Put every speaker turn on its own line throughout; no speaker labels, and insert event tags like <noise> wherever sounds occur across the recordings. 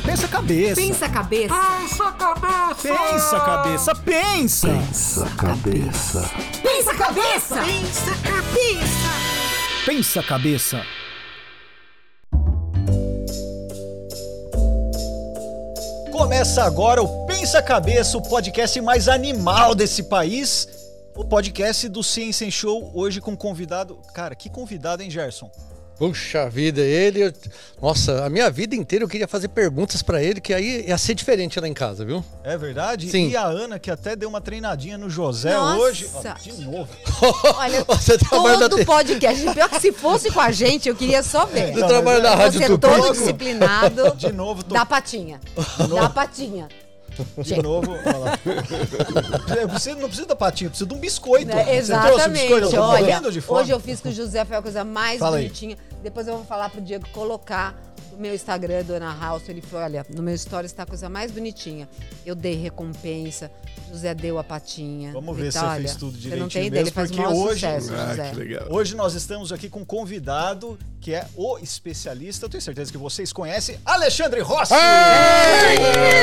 calma. Pensa a cabeça.
Pensa a cabeça.
Pensa cabeça!
Pensa a cabeça. Pensa.
Pensa cabeça.
Pensa a cabeça.
Pensa cabeça!
Pensa a cabeça. Começa agora o Pensa Cabeça, o podcast mais animal desse país. O podcast do Ciência Show, hoje com convidado. Cara, que convidado, hein, Gerson?
Puxa vida, ele. eu- Nossa, a minha vida inteira eu queria fazer perguntas pra ele, que aí ia ser diferente lá em casa, viu?
É verdade?
Sim.
E a Ana, que até deu uma treinadinha no José
Nossa.
hoje. Ó, de novo. <laughs>
Olha,
Você
todo
te-
podcast. Pior que se fosse com a gente, eu queria só ver.
Você trabalha na Rádio
Você
Tupi?
todo disciplinado.
De novo, tô...
Dá patinha. Dá patinha.
de novo. olha lá. Eu preciso- não preciso da patinha, eu preciso de um biscoito.
Né?
Você trouxe o
Exatamente.
biscoito? Eu
Olha, hoje eu fiz com o José, foi a coisa mais
Fala aí.
Depois eu vou falar pro Diego colocar no meu Instagram, Dona House. Ele falou: olha, no meu story está a coisa mais bonitinha. Eu dei recompensa, José deu a patinha.
Vamos ver se
tá,
você
olha,
fez tudo
Você não
direitinho
tem ideia, ele
mesmo,
faz
porque
maior
hoje-
sucesso,
Ah,
José.
que legal.
Hoje nós estamos aqui com um convidado que é o especialista, eu tenho certeza que vocês conhecem, Alexandre Rossi!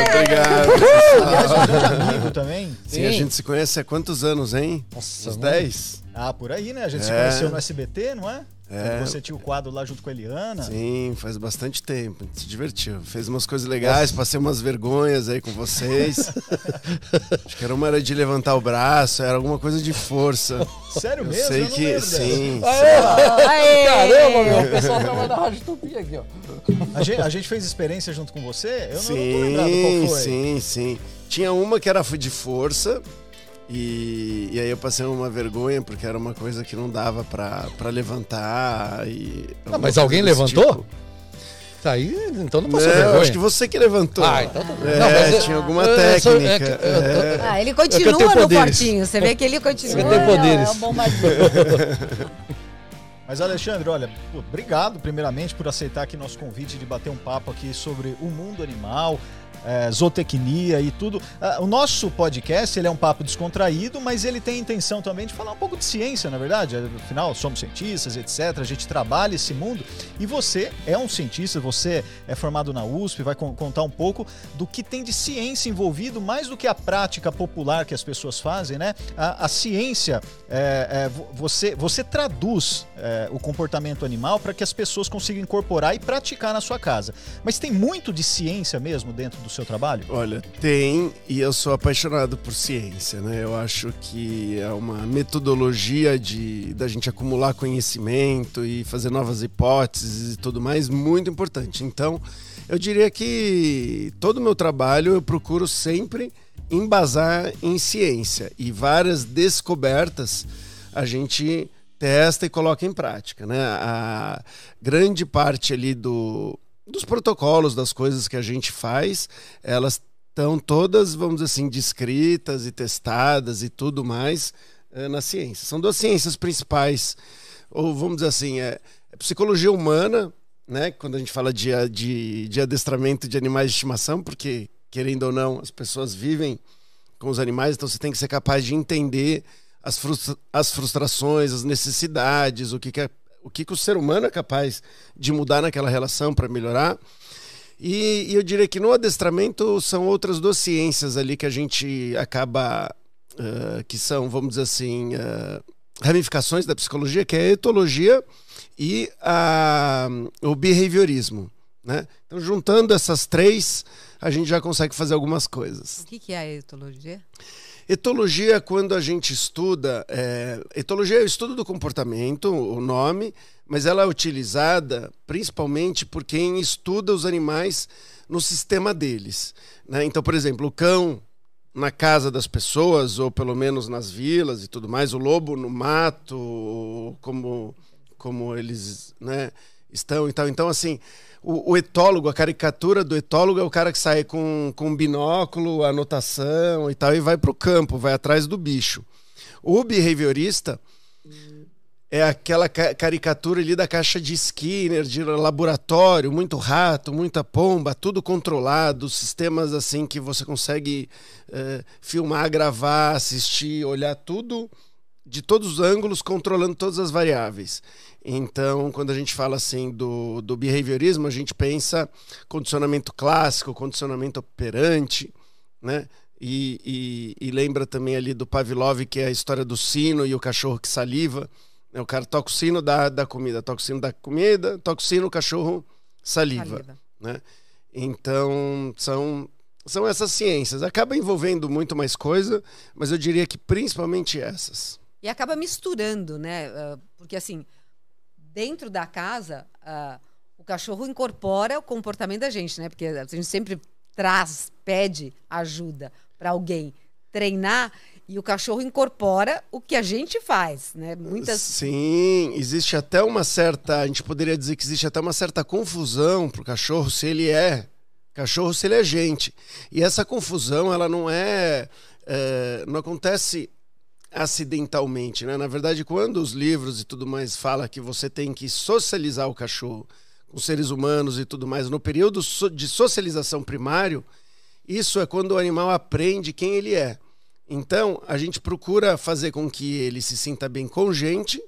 Obrigado.
Aliás, um grande amigo também.
Sim, a gente se conhece há quantos anos, hein?
Nossa,
Uns
mano.
10?
Ah, por aí, né? A gente se
É.
conheceu no SBT, não é?
É.
Quando Você tinha o quadro lá junto com a Eliana.
Sim, faz bastante tempo. A gente se divertiu. Fez umas coisas legais, passei umas vergonhas aí com vocês. <laughs> Acho que era uma era de levantar o braço, era alguma coisa de força.
Sério
Eu
mesmo?
sei
eu não
que sim.
Aê!
Caramba, meu, o pessoal trabalha na Rádio Tupi aqui, ó.
A gente, a gente fez experiência junto com você? Eu não, eu não tô lembrado
Sim,
qual foi.
sim, sim. Tinha uma que era de força. E, e aí eu passei uma vergonha porque era uma coisa que não dava pra, pra levantar e... alguma
mas
coisa
alguém levantou?
tipo.
Tá aí, então não
Não,
passou vergonha.
acho que você que levantou.
Ah, então tá bom.
É,
Não, mas eu-
tinha alguma
eu- eu sou- é
técnica.
que- eu tô-
é.
Ah, ele
É eu
continua no
poderes.
fortinho. Você vê que ele continua.
Eu tenho poderes.
É um bombadinho.
Mas, Alexandre, olha, obrigado primeiramente por aceitar aqui nosso convite de bater um papo aqui sobre o mundo animal, é, zootecnia e tudo. Ah, o nosso podcast ele é um papo descontraído, mas ele tem a intenção também de falar um pouco de ciência, na verdade. Afinal, somos cientistas, etc. A gente trabalha esse mundo e você é um cientista, você é formado na USP, vai con- contar um pouco do que tem de ciência envolvido, mais do que a prática popular que as pessoas fazem, né? A, a ciência, é, é, vo- você, você traduz é, o comportamento animal para que as pessoas consigam incorporar e praticar na sua casa. Mas tem muito de ciência mesmo dentro do seu trabalho?
Olha, tem, e eu sou apaixonado por ciência, né? Eu acho que é uma metodologia de da gente acumular conhecimento e fazer novas hipóteses e tudo mais muito importante. Então, eu diria que todo o meu trabalho eu procuro sempre embasar em ciência e várias descobertas a gente testa e coloca em prática, né? A grande parte ali do dos protocolos, das coisas que a gente faz, elas estão todas, vamos dizer assim, descritas e testadas e tudo mais eh, na ciência. São duas ciências principais, ou vamos dizer assim, é, é psicologia humana, né? Quando a gente fala de, de, de adestramento de animais de estimação, porque, querendo ou não, as pessoas vivem com os animais, então você tem que ser capaz de entender as, frustra as frustrações, as necessidades, o que, que é o que, que o ser humano é capaz de mudar naquela relação para melhorar. E, e eu diria que no adestramento são outras duas ciências ali que a gente acaba, uh, que são, vamos dizer assim, uh, ramificações da psicologia, que é a etologia e a, o behaviorismo. Né? Então, juntando essas três, a gente já consegue fazer algumas coisas.
O que, que é a etologia?
Etologia quando a gente estuda. É, etologia é o estudo do comportamento, o nome, mas ela é utilizada principalmente por quem estuda os animais no sistema deles. Né? Então, por exemplo, o cão na casa das pessoas, ou pelo menos nas vilas e tudo mais, o lobo no mato, como, como eles né, estão e tal. Então, assim, o, o, etólogo, a caricatura do etólogo é o cara que sai com, com binóculo, anotação e tal, e vai para o campo, vai atrás do bicho. O behaviorista é aquela ca caricatura ali da caixa de Skinner, de laboratório, muito rato, muita pomba, tudo controlado, sistemas assim que você consegue uh, filmar, gravar, assistir, olhar tudo de todos os ângulos, controlando todas as variáveis. Então, quando a gente fala assim do, do behaviorismo, a gente pensa condicionamento clássico, condicionamento operante, né? E, e, e lembra também ali do Pavlov, que é a história do sino e o cachorro que saliva. né? O cara toca o sino da, da comida, toca o sino da comida, toca o sino, o cachorro saliva.
Saliva.
Né? Então, são, são essas ciências. Acaba envolvendo muito mais coisa, mas eu diria que principalmente essas.
E acaba misturando, né? Ah, Porque assim, dentro da casa, ah, o cachorro incorpora o comportamento da gente, né? Porque a gente sempre traz, pede ajuda para alguém treinar e o cachorro incorpora o que a gente faz, né? Muitas
Sim, existe até uma certa. A gente poderia dizer que existe até uma certa confusão pro cachorro se ele é cachorro, se ele é gente. E essa confusão, ela não é. é, não acontece acidentalmente, né? Na verdade, quando os livros e tudo mais fala que você tem que socializar o cachorro com seres humanos e tudo mais no período de socialização primário, isso é quando o animal aprende quem ele é. Então, a gente procura fazer com que ele se sinta bem com gente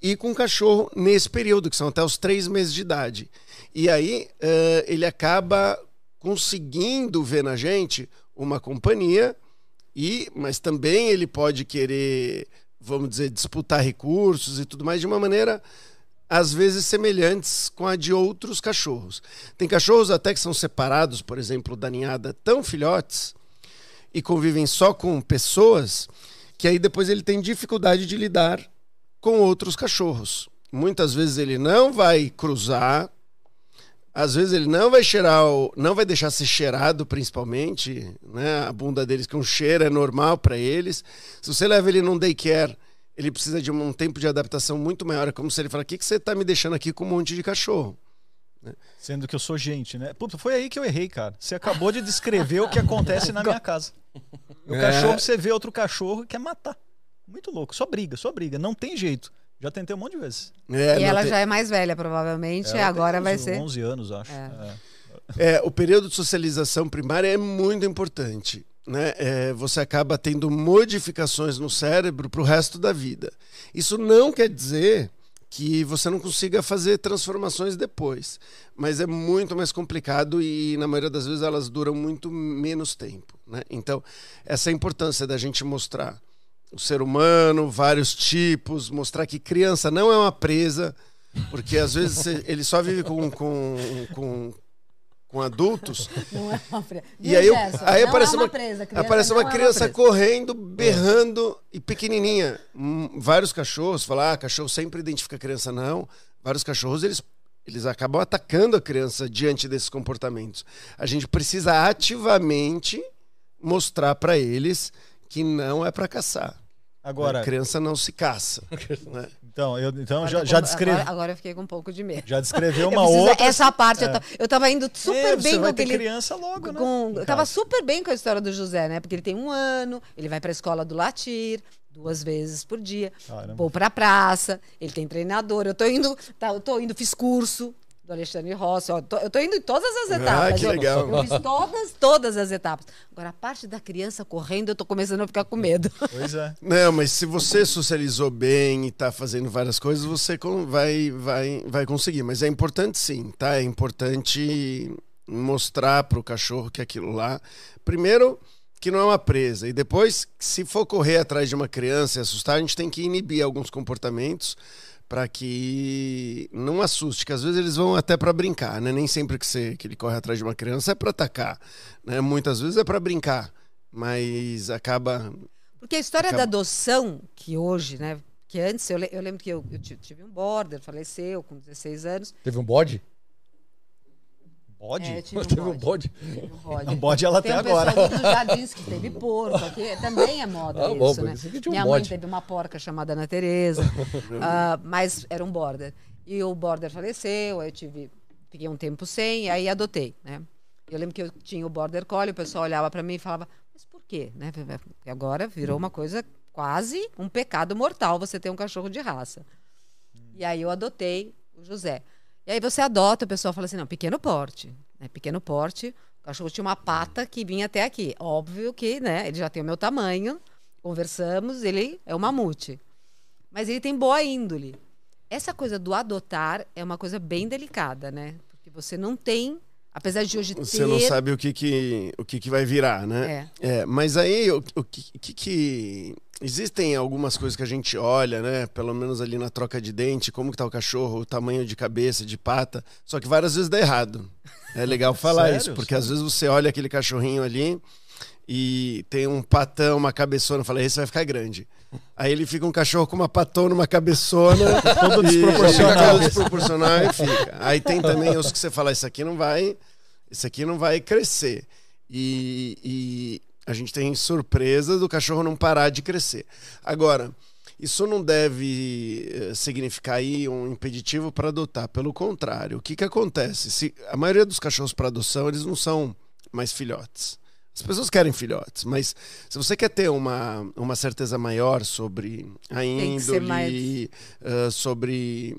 e com o cachorro nesse período, que são até os três meses de idade. E aí eh, ele acaba conseguindo ver na gente uma companhia, e mas também ele pode querer, vamos dizer, disputar recursos e tudo mais de uma maneira às vezes semelhantes com a de outros cachorros. Tem cachorros até que são separados, por exemplo, da ninhada, tão filhotes e convivem só com pessoas, que aí depois ele tem dificuldade de lidar com outros cachorros. Muitas vezes ele não vai cruzar, às vezes ele não vai cheirar, o, não vai deixar ser cheirado, principalmente, né? A bunda deles que um cheiro é normal para eles. Se você leva ele num daycare, ele precisa de um tempo de adaptação muito maior. É como se ele falar: "O que que você tá me deixando aqui com um monte de cachorro?"
Sendo que eu sou gente, né? Puta, foi aí que eu errei, cara. Você acabou de descrever o que acontece na minha casa. O
É.
cachorro, você vê outro cachorro e quer matar. Muito louco. Só briga, só briga. Não tem jeito. Já tentei um monte de vezes.
É,
e ela
tem-
já é mais velha, provavelmente.
Ela
agora
tem
vai ser.
11 anos, acho.
É.
É.
É, o período de socialização primária é muito importante. Né? É, você acaba tendo modificações no cérebro para o resto da vida. Isso não quer dizer que você não consiga fazer transformações depois, mas é muito mais complicado e na maioria das vezes elas duram muito menos tempo. Né? Então, essa é a importância da gente mostrar o ser humano, vários tipos, mostrar que criança não é uma presa, porque às vezes <laughs> ele só vive com, com, com, com adultos
Não é uma presa.
e aí, aí
não
aparece
é
uma,
uma presa. criança
aparece
não
uma
é
criança
presa.
correndo, berrando e pequenininha. Hum, vários cachorros, falar, ah, cachorro sempre identifica criança, não. Vários cachorros, eles, eles acabam atacando a criança diante desses comportamentos. A gente precisa ativamente mostrar para eles que não é para caçar.
Agora,
a criança não se caça. <laughs> né?
então, eu então
Agora
já,
eu
já,
com-
descre...
agora, agora eu fiquei com um pouco de medo.
já descreveu <laughs>
Eu
uma
preciso-
outra.
Essa parte, eu,
É.
ta- eu tava indo super
É,
bem
você
com
vai ter
aquele.
criança logo, né?
com-
em
eu tava super bem com a história do José, né? Porque ele tem um ano, ele vai pra escola do Latir duas vezes por dia.
Caramba.
Vou pra praça, ele tem treinador. Eu tô indo, tá, eu tô indo, fiz curso do Alexandre Rossi. ó, tô- eu tô indo em todas as
Ah,
etapas.
que
eu,
legal.
eu fiz todas, todas as etapas. Agora, a parte da criança correndo, eu tô começando a ficar com medo.
Pois é. <laughs>
Não, mas se você socializou bem e tá fazendo várias coisas, você vai, vai, vai conseguir. Mas é importante sim, tá? É importante mostrar pro cachorro que aquilo lá. Primeiro, que não é uma presa. E depois, se for correr atrás de uma criança e assustar, a gente tem que inibir alguns comportamentos para que não assuste, que às vezes eles vão até para brincar, né? Nem sempre que, você, que ele corre atrás de uma criança é para atacar, né? Muitas vezes é para brincar, mas acaba
Porque a história
Acaba-
da adoção, que hoje, né? Que antes, eu, eu lembro que eu, eu ti- tive um border, faleceu com 16 anos.
Teve um bode?
Bode?
É, tive um
Teve um
bode. um bode.
Ela
Tem
até agora.
dos jardins que teve porco <laughs> aqui, também é moda
Ah,
isso,
bom,
né?
que tinha um
Minha mãe
bode.
teve uma porca chamada Ana Tereza, <laughs> ah, mas era um border. E o border faleceu, aí eu tive, fiquei um tempo sem, aí adotei, né? Eu lembro que eu tinha o border collie, o pessoal olhava para mim e falava, mas por quê? Né? Porque agora virou uma coisa quase um pecado mortal você ter um cachorro de raça. E aí eu adotei o José. E aí você adota, o pessoal fala assim, não, pequeno porte. Né? Pequeno porte, o cachorro tinha uma pata que vinha até aqui. Óbvio que, né, ele já tem o meu tamanho, conversamos, ele é um mamute. Mas ele tem boa índole. Essa coisa do adotar é uma coisa bem delicada, né? Porque você não tem, apesar de hoje
Você
ter...
não sabe o que que, o que, que vai virar, né? É. mas aí, o, o que, que, que- Existem algumas coisas que a gente olha, né? Pelo menos ali na troca de dente, como que tá o cachorro, o tamanho de cabeça, de pata. Só que várias vezes dá errado. É legal falar
Sério?
isso, porque às vezes você olha aquele cachorrinho ali e tem um patão, uma cabeçona, fala, esse vai ficar grande. Aí ele fica um cachorro com uma patona, uma cabeçona, <laughs>
Todo desproporcional.
todo desproporcional e fica. Aí tem <laughs> também os que você fala, isso aqui não vai, isso aqui não vai crescer. E, e a gente tem surpresa do cachorro não parar de crescer. Agora, isso não deve eh, significar aí um impeditivo para adotar. Pelo contrário, o que, que acontece? Se a maioria dos cachorros para adoção, eles não são mais filhotes. As pessoas querem filhotes, mas se você quer ter uma, uma certeza maior sobre a índole,
mais-
eh, sobre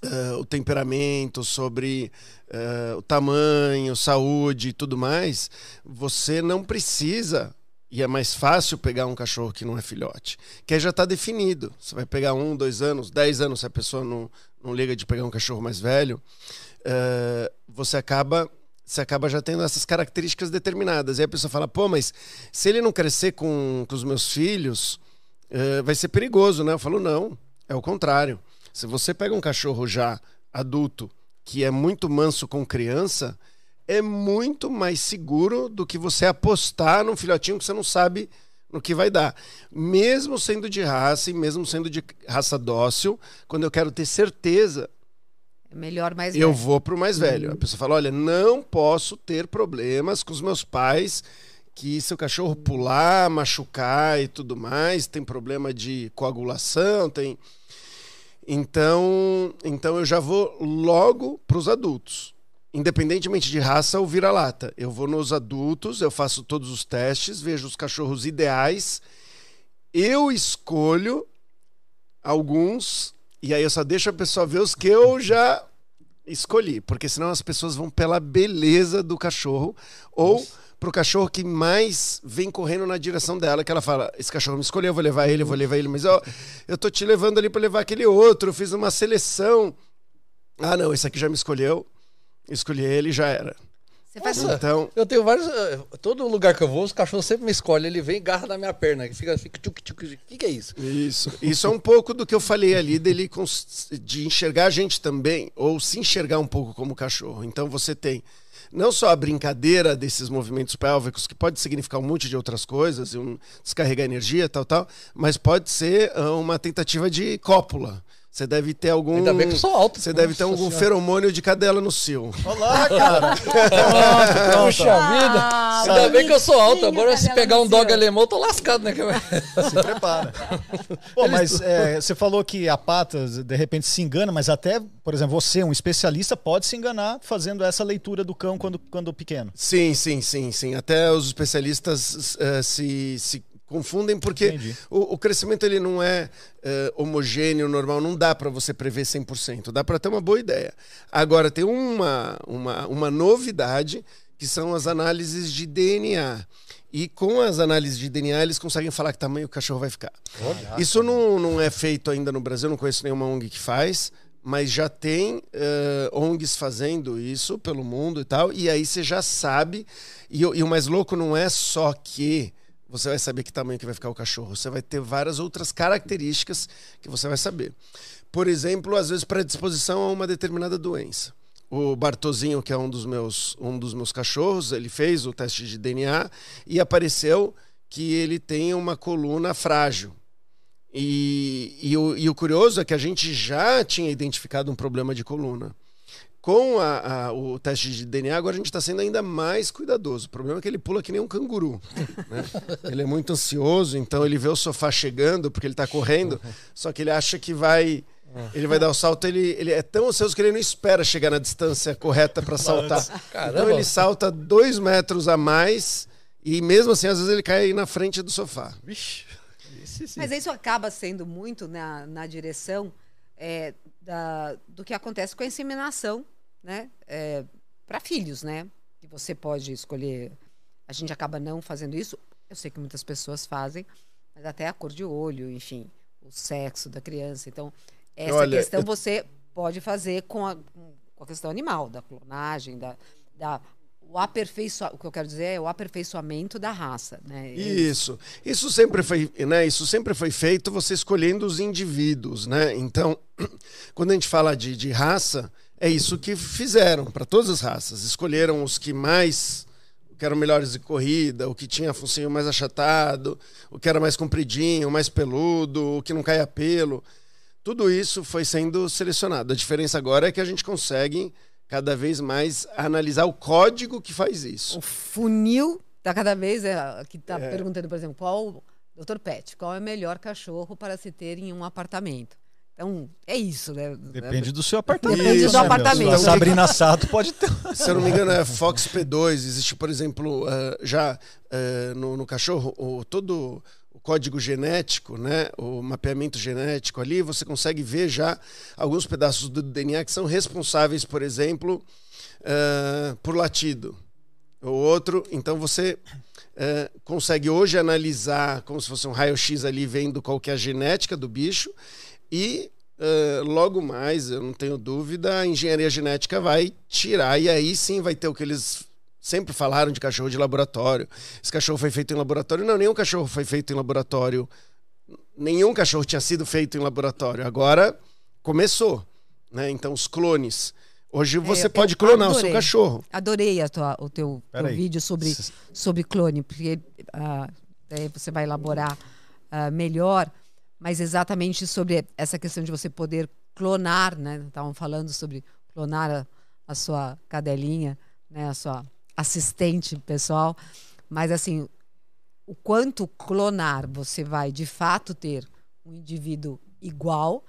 eh, o temperamento, sobre eh, o tamanho, saúde e tudo mais, você não precisa. E é mais fácil pegar um cachorro que não é filhote, que aí já está definido. Você vai pegar um, dois anos, dez anos, se a pessoa não, não liga de pegar um cachorro mais velho, você acaba você acaba já tendo essas características determinadas. E a pessoa fala, pô, mas se ele não crescer com, com os meus filhos, eh, vai ser perigoso, né? Eu falo, não, é o contrário. Se você pega um cachorro já adulto, que é muito manso com criança, é muito mais seguro do que você apostar num filhotinho que você não sabe no que vai dar. Mesmo sendo de raça e mesmo sendo de raça dócil, quando eu quero ter certeza
É melhor mais
eu
velho.
vou pro mais velho. A pessoa fala: olha, não posso ter problemas com os meus pais. Que se o cachorro pular, machucar e tudo mais, tem problema de coagulação, tem. Então, então eu já vou logo para os adultos. Independentemente de raça ou vira-lata. Eu vou nos adultos, eu faço todos os testes, vejo os cachorros ideais. Eu escolho alguns e aí eu só deixo a pessoa ver os que eu já escolhi, porque senão as pessoas vão pela beleza do cachorro ou pro cachorro que mais vem correndo na direção dela, que ela fala: "Esse cachorro me escolheu, eu vou levar ele, eu vou levar ele, mas ó, eu tô te levando ali para levar aquele outro, eu fiz uma seleção. Ah, não, esse aqui já me escolheu. Escolhi ele e já era.
Você faz
Nossa.
Então,
Eu tenho vários. eh, Todo lugar que eu vou, os cachorros sempre me escolhem. Ele vem e garra na minha perna. que Fica, fica tchuc, tchuc, tchuc. O que, é isso?
Isso. Isso é um pouco do que eu falei ali dele de enxergar a gente também, ou se enxergar um pouco como cachorro. Então você tem não só a brincadeira desses movimentos pélvicos, que pode significar um monte de outras coisas, e um descarregar energia, tal, tal, mas pode ser ah, uma tentativa de cópula. Você deve ter algum.
Ainda bem que eu sou alto.
Você deve ter algum
Senhora.
feromônio de cadela no cio.
Olá, cara. <laughs>
Puxa vida.
Ah,
Ainda bem que eu sou alto. Agora, se pegar um dog alemão, eu tô lascado, né?
Se prepara. Pô, mas é, você falou que a pata de repente se engana, mas até, por exemplo, você, um especialista, pode se enganar fazendo essa leitura do cão quando, quando pequeno.
Sim, sim, sim, sim. Até os especialistas eh, se, se confundem porque o, o crescimento ele não é eh, homogêneo, normal, não dá para você prever 100%, dá para ter uma boa ideia. Agora, tem uma, uma, uma novidade que são as análises de DNA. E com as análises de DNA, eles conseguem falar que tamanho o cachorro vai ficar. Isso não, não é feito ainda no Brasil, não conheço nenhuma ONG que faz, mas já tem eh, ONGs fazendo isso pelo mundo e tal, e aí você já sabe. E, e o mais louco não é só que você vai saber que tamanho que vai ficar o cachorro, você vai ter várias outras características que você vai saber. Por exemplo, às vezes predisposição a uma determinada doença. O Bartozinho, que é um dos meus, um dos meus cachorros, ele fez o teste de DNA e apareceu que ele tem uma coluna frágil. E, e, o, e o curioso é que a gente já tinha identificado um problema de coluna. Com a- a- o teste de DNA, agora a gente está sendo ainda mais cuidadoso. O problema é que ele pula que nem um canguru. né? <laughs> Ele é muito ansioso, então ele vê o sofá chegando, porque ele está correndo, só que ele acha que vai. Ele vai dar o salto, ele, ele é tão ansioso que ele não espera chegar na distância correta para saltar. Então
Caramba.
ele salta dois metros a mais e mesmo assim, às vezes, ele cai na frente do sofá.
Vixe.
Mas isso acaba sendo muito na, na direção é, da, do que acontece com a inseminação, né? Para filhos, né? Que você pode escolher. A gente acaba não fazendo isso. Eu sei que muitas pessoas fazem, mas até a cor de olho, enfim, o sexo da criança. Então, essa
Olha,
questão
eu-
você pode fazer com a, com a questão animal, da clonagem, da, da o aperfeiçoa, o que eu quero dizer é o aperfeiçoamento da raça, né?
Isso. Isso sempre foi, né? Isso sempre foi feito você escolhendo os indivíduos, né? Então, <clears throat> quando a gente fala de, de raça, é isso que fizeram para todas as raças. Escolheram os que mais que eram melhores de corrida, o que tinha focinho mais achatado, o que era mais compridinho, mais peludo, o que não caia pelo. Tudo isso foi sendo selecionado. A diferença agora é que a gente consegue cada vez mais analisar o código que faz isso.
O funil tá cada vez é, que tá perguntando, por exemplo, qual Dr. Pet, qual é o melhor cachorro para se ter em um apartamento? Então, é isso, né?
Depende do seu apartamento.
Depende do
né, meu?
apartamento.
A Sabrina Sato pode ter.
Se eu não me engano, é Fox P2. Existe, por exemplo, eh, já eh, no, no cachorro, o, todo código genético, né, o mapeamento genético ali, você consegue ver já alguns pedaços do DNA que são responsáveis, por exemplo, eh, por latido. O outro, então você eh, consegue hoje analisar como se fosse um raio-x ali, vendo qual é a genética do bicho e eh, logo mais, eu não tenho dúvida, a engenharia genética vai tirar e aí sim vai ter o que eles sempre falaram de cachorro de laboratório. Esse cachorro foi feito em laboratório? Não, nenhum cachorro foi feito em laboratório. Nenhum cachorro tinha sido feito em laboratório. Agora começou, né? Então os clones. Hoje você
É,
pode clonar o seu
adorei.
cachorro.
Adorei a tua- o teu, teu vídeo sobre, sobre clone, porque daí você vai elaborar ah, melhor, mas exatamente sobre essa questão de você poder clonar, né? Estavam falando sobre clonar a, a sua cadelinha, né? A sua assistente pessoal, mas assim, o quanto clonar você vai de fato ter um indivíduo igual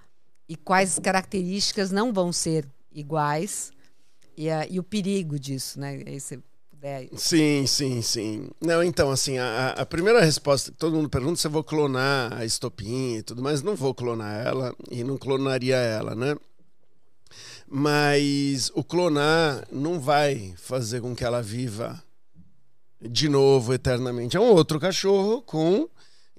e quais características não vão ser iguais e, a- e o perigo disso, né? Aí puder
Sim, sim, sim. Não, então, assim, a, a primeira resposta que todo mundo pergunta se eu vou clonar a estopinha e tudo mais, não vou clonar ela e não clonaria ela, né? Mas o clonar não vai fazer com que ela viva de novo eternamente. É um outro cachorro com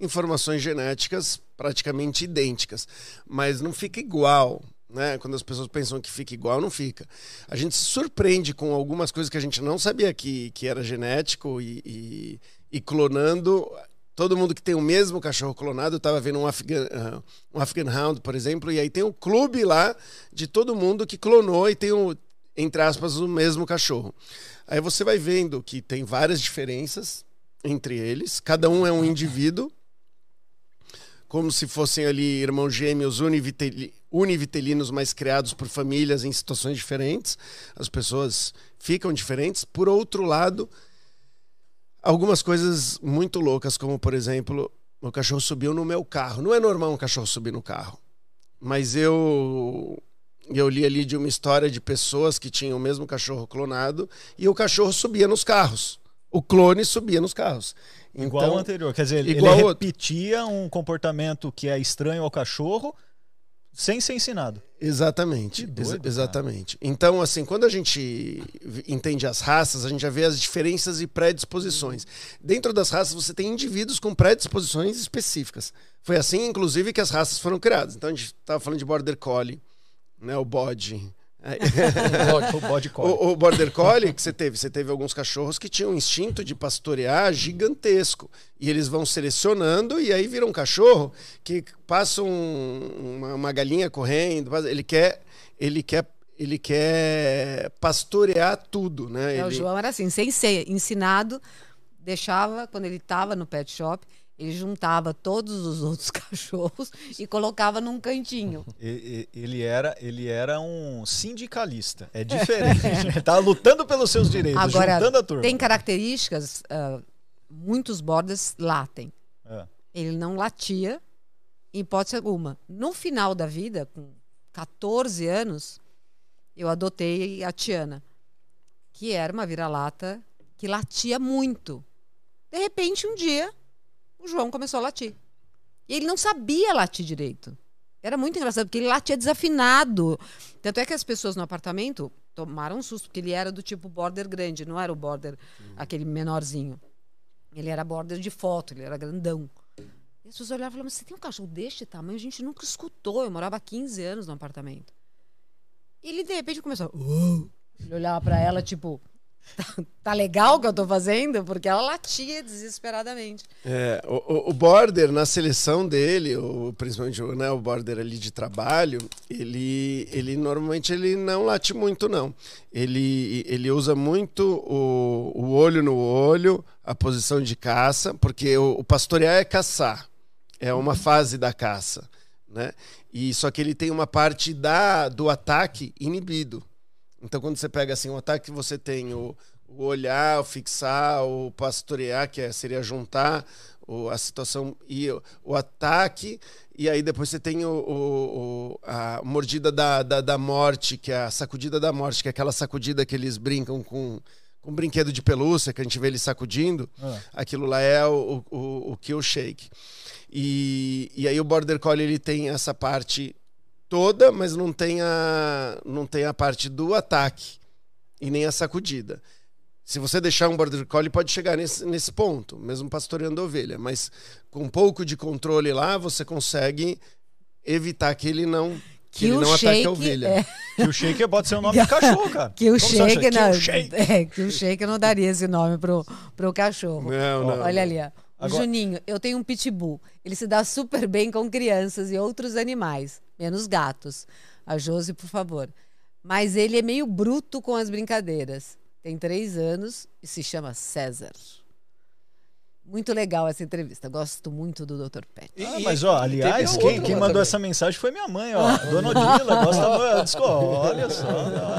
informações genéticas praticamente idênticas, mas não fica igual. Né? Quando as pessoas pensam que fica igual, não fica. A gente se surpreende com algumas coisas que a gente não sabia que, que era genético e, e, e clonando. Todo mundo que tem o mesmo cachorro clonado, eu estava vendo um Afghan, ah, um Hound, por exemplo, e aí tem um clube lá de todo mundo que clonou e tem, o, entre aspas, o mesmo cachorro. Aí você vai vendo que tem várias diferenças entre eles, cada um é um indivíduo, como se fossem ali irmãos gêmeos univiteli- univitelinos, mas criados por famílias em situações diferentes. As pessoas ficam diferentes. Por outro lado, algumas coisas muito loucas, como por exemplo, o cachorro subiu no meu carro. Não é normal um cachorro subir no carro, mas eu eu li ali de uma história de pessoas que tinham o mesmo cachorro clonado e o cachorro subia nos carros. O clone subia nos carros.
Igual
Então,
o anterior. Quer dizer, ele-
igual ao
repetia um comportamento que é estranho ao cachorro sem ser ensinado.
Exatamente.
Doido,
exa-
cara.
exatamente. Então, assim, quando a gente entende as raças, a gente já vê as diferenças e predisposições. Dentro das raças, você tem indivíduos com predisposições específicas. Foi assim, inclusive, que as raças foram criadas. Então, a gente estava falando de Border Collie, né, o bode.
O bode collie.
O, o Border Collie que você teve, você teve alguns cachorros que tinham um instinto de pastorear gigantesco. E eles vão selecionando e aí vira um cachorro que passa um- uma, uma galinha correndo, ele quer, ele quer, ele quer pastorear tudo, né?
É, o
Ele-
João era assim, sem ser ensinado, deixava, quando ele estava no pet shop, ele juntava todos os outros <laughs> cachorros e colocava num cantinho. <laughs>
Ele era, ele era um sindicalista. É diferente. Ele <laughs> tava lutando pelos seus direitos,
Agora,
juntando a turma.
tem características, ah, muitos borders latem.
É.
Ele não latia, em hipótese alguma. No final da vida, com 14 anos, eu adotei a Tiana, que era uma vira-lata que latia muito. De repente, um dia, o João começou a latir. E ele não sabia latir direito. Era muito engraçado, porque ele latia desafinado. Tanto é que as pessoas no apartamento tomaram um susto, porque ele era do tipo border grande, não era o border aquele menorzinho. Ele era border de foto, ele era grandão. E as pessoas olhavam e falavam, você tem um cachorro deste tamanho? A gente nunca escutou. Eu morava há 15 anos no apartamento. E ele, de repente, começou. "Uau". Ele olhava pra ela, tipo, tá, tá legal o que eu tô fazendo? Porque ela latia desesperadamente.
É, o, o- Border, na seleção dele, o, principalmente né, o Border ali de trabalho, ele, ele normalmente ele não late muito, não. Ele, ele usa muito o, o olho no olho, a posição de caça, porque o, o pastorear é caçar. É uma fase da caça. Né? E só que ele tem uma parte da, do ataque inibido. Então, quando você pega assim, um ataque, você tem o, o olhar, o fixar, o pastorear, que é, seria juntar o, a situação e o, o ataque, e aí depois você tem o, a mordida da, da, da morte, que é a sacudida da morte, que é aquela sacudida que eles brincam com, com um brinquedo de pelúcia, que a gente vê eles sacudindo.
Ah.
Aquilo lá é o, o, o kill shake. E, e aí o Border Collie ele tem essa parte toda, mas não tem a, não tem a parte do ataque e nem a sacudida. Se você deixar um Border Collie, pode chegar nesse, nesse ponto, mesmo pastoreando ovelha. Mas com um pouco de controle lá, você consegue evitar que ele não, que ele não ataque a ovelha.
é-
Que o shake pode ser o nome do <laughs> cachorro, cara.
Que o shake, não,
shake.
é, que o shake não daria esse nome pro, pro cachorro.
Não, não.
Olha ali, ó. O
Agora-
Juninho, eu tenho um pitbull. Ele se dá super bem com crianças e outros animais, menos gatos. A Josi, por favor. Mas ele é meio bruto com as brincadeiras. Tem três anos e se chama César. Muito legal essa entrevista. Gosto muito do Dr. Pet.
Ah, mas ó, aliás, quem, quem mandou
também.
essa mensagem foi minha mãe, ó. <laughs> Dona Odila, gosta disse, olha só,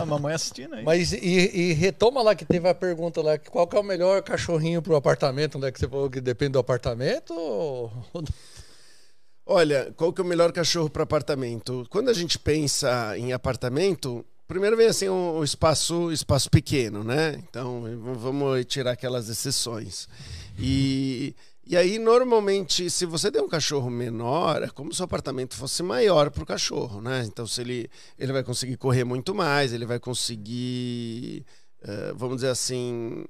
a mamãe assistindo aí.
Mas e, e retoma lá que teve a pergunta lá, qual que é o melhor cachorrinho pro apartamento, né? Que você falou que depende do apartamento? ou-
Olha, qual que é o melhor cachorro para apartamento? Quando a gente pensa em apartamento, primeiro vem assim o um, espaço, espaço pequeno, né? Então vamos tirar aquelas exceções. E, e aí normalmente, se você der um cachorro menor, é como se o apartamento fosse maior para o cachorro, né? Então se ele ele vai conseguir correr muito mais, ele vai conseguir, eh, vamos dizer assim,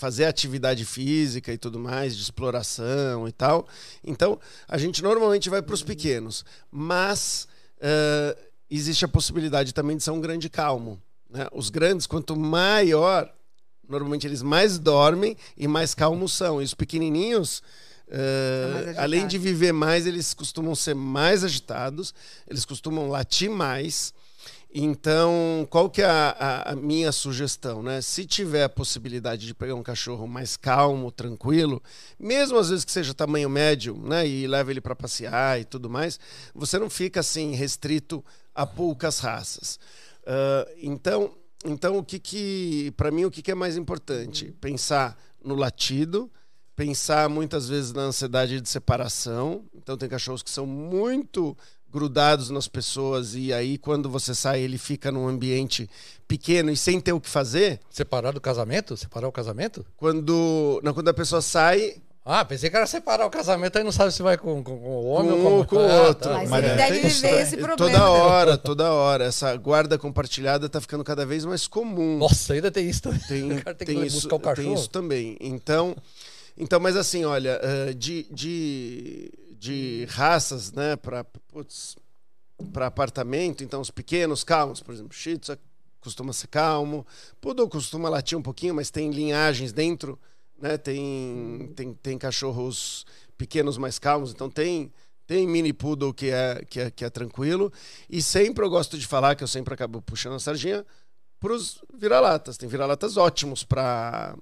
fazer atividade física e tudo mais, de exploração e tal. Então, a gente normalmente vai para os pequenos, mas eh, existe a possibilidade também de ser um grande calmo. né? Os grandes, quanto maior, normalmente eles mais dormem e mais calmos são. E os pequenininhos,
mais
além de viver mais, eles costumam ser mais agitados, eles costumam latir mais. Então, qual que é a, a- minha sugestão, né? Se tiver a possibilidade de pegar um cachorro mais calmo, tranquilo, mesmo às vezes que seja tamanho médio, né, e leva ele para passear e tudo mais, você não fica assim restrito a poucas raças. Ah, então, então o que que, para mim, o que que é mais importante? Pensar no latido, pensar muitas vezes na ansiedade de separação. Então tem cachorros que são muito grudados nas pessoas e aí quando você sai ele fica num ambiente pequeno e sem ter o que fazer.
Separar do casamento? Separar o casamento?
Quando, não, quando a pessoa sai
Ah, pensei que era separar o casamento, aí não sabe se vai com, com, com o homem
Com
ou com,
com o
Ah,
outro.
tá.
Mas,
Mas
ele
é,
deve
tem
viver esse problema.
toda hora, toda hora essa guarda compartilhada tá ficando cada vez mais comum.
Nossa, ainda tem isso também.
Tem, <laughs>
o cara tem,
tem
que
isso,
buscar o cachorro.
tem isso também. Então, então mas assim, olha, eh, de, de, de raças, né, para para apartamento, então os pequenos, calmos, por exemplo, Shih Tzu costuma ser calmo, Poodle costuma latir um pouquinho, mas tem linhagens dentro, né, tem, tem, tem cachorros pequenos mais calmos, então tem tem mini poodle que é, que é que é tranquilo e sempre eu gosto de falar que eu sempre acabo puxando a sardinha para os vira-latas. Tem vira-latas ótimos para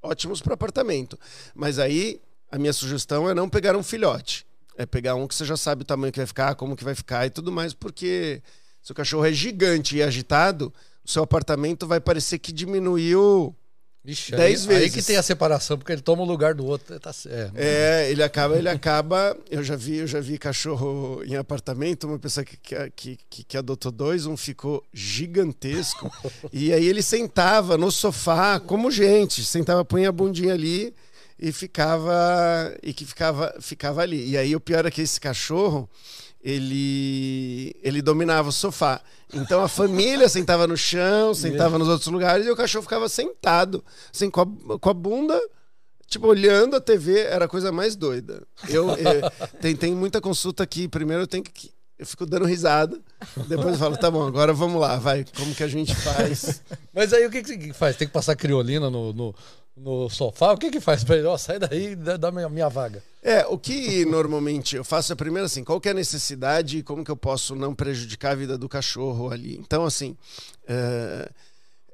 ótimos para apartamento. Mas aí a minha sugestão é não pegar um filhote. É pegar um que você já sabe o tamanho que vai ficar, como que vai ficar e tudo mais, porque se o cachorro é gigante e agitado, o seu apartamento vai parecer que diminuiu.
Vixe,
Dez
aí, Aí
vezes.
que tem a separação, porque ele toma o lugar do outro. Tá, é.
É, ele acaba, ele acaba. Eu já vi, eu já vi cachorro em apartamento, uma pessoa que, que, que, que adotou dois, um ficou gigantesco. e aí ele sentava no sofá, como gente, sentava, punha a bundinha ali e ficava e que ficava ficava ali. E aí o pior é que esse cachorro ele ele dominava o sofá. Então a família <laughs> sentava no chão, sentava nos outros lugares e o cachorro ficava sentado, assim com a, com a bunda tipo, olhando a TV era a coisa mais doida. Eu, <laughs> eu tem, tem muita consulta aqui. Primeiro eu tenho que. Eu fico dando risada. Depois eu falo, tá bom, agora vamos lá, vai. Como que a gente faz? <laughs>
Mas aí o que, que faz? Tem que passar criolina no, no, no sofá? O que que faz pra ele? Ó, sai daí da, minha, minha vaga.
É, o que <laughs> normalmente eu faço é primeiro assim, qual que é a necessidade e como que eu posso não prejudicar a vida do cachorro ali. Então, assim, é,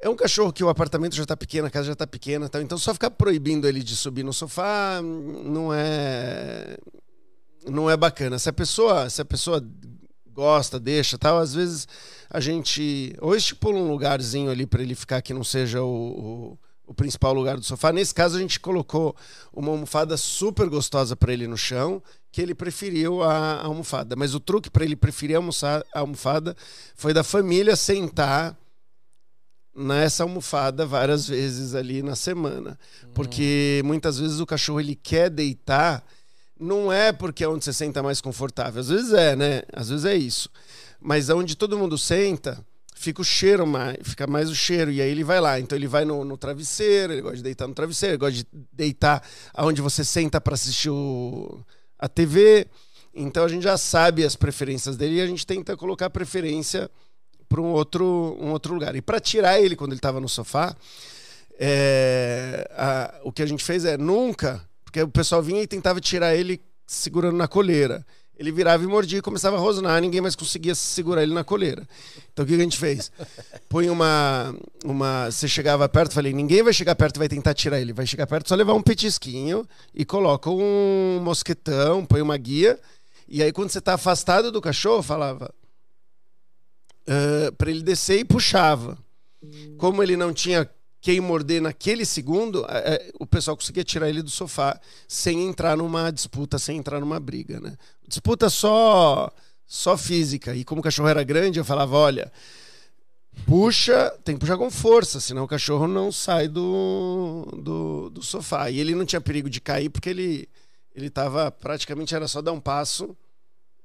é um cachorro que o apartamento já está pequeno, a casa já está pequena, tal, então só ficar proibindo ele de subir no sofá não é não é bacana. Se a pessoa, se a pessoa gosta, deixa, tal, às vezes a gente ou estipula um lugarzinho ali para ele ficar que não seja o, o o principal lugar do sofá. Nesse caso, a gente colocou uma almofada super gostosa para ele no chão, que ele preferiu a, a almofada. Mas o truque para ele preferir a, a almofada foi da família sentar nessa almofada várias vezes ali na semana. Porque muitas vezes o cachorro ele quer deitar, não é porque é onde você senta mais confortável. Às vezes é, né? Às vezes é isso. Mas onde todo mundo senta, fica o cheiro mais, fica mais o cheiro, e aí ele vai lá. Então ele vai no, no travesseiro, ele gosta de deitar no travesseiro, ele gosta de deitar aonde você senta para assistir o, a TV. Então a gente já sabe as preferências dele e a gente tenta colocar preferência para um outro, um outro lugar. E para tirar ele quando ele estava no sofá, é, a, o que a gente fez é nunca, porque o pessoal vinha e tentava tirar ele segurando na coleira. Ele virava e mordia e começava a rosnar, ninguém mais conseguia segurar ele na coleira. Então o que a gente fez? Põe uma. uma você chegava perto, falei: ninguém vai chegar perto e vai tentar tirar ele. Vai chegar perto, só levar um petisquinho e coloca um mosquetão, põe uma guia. E aí, quando você está afastado do cachorro, falava. Uh, para ele descer e puxava. Como ele não tinha quem morder naquele segundo, é, o pessoal conseguia tirar ele do sofá sem entrar numa disputa, sem entrar numa briga, né? Disputa só só física. E como o cachorro era grande, eu falava, olha, puxa, tem que puxar com força, senão o cachorro não sai do, do, do sofá. E ele não tinha perigo de cair porque ele ele tava praticamente era só dar um passo.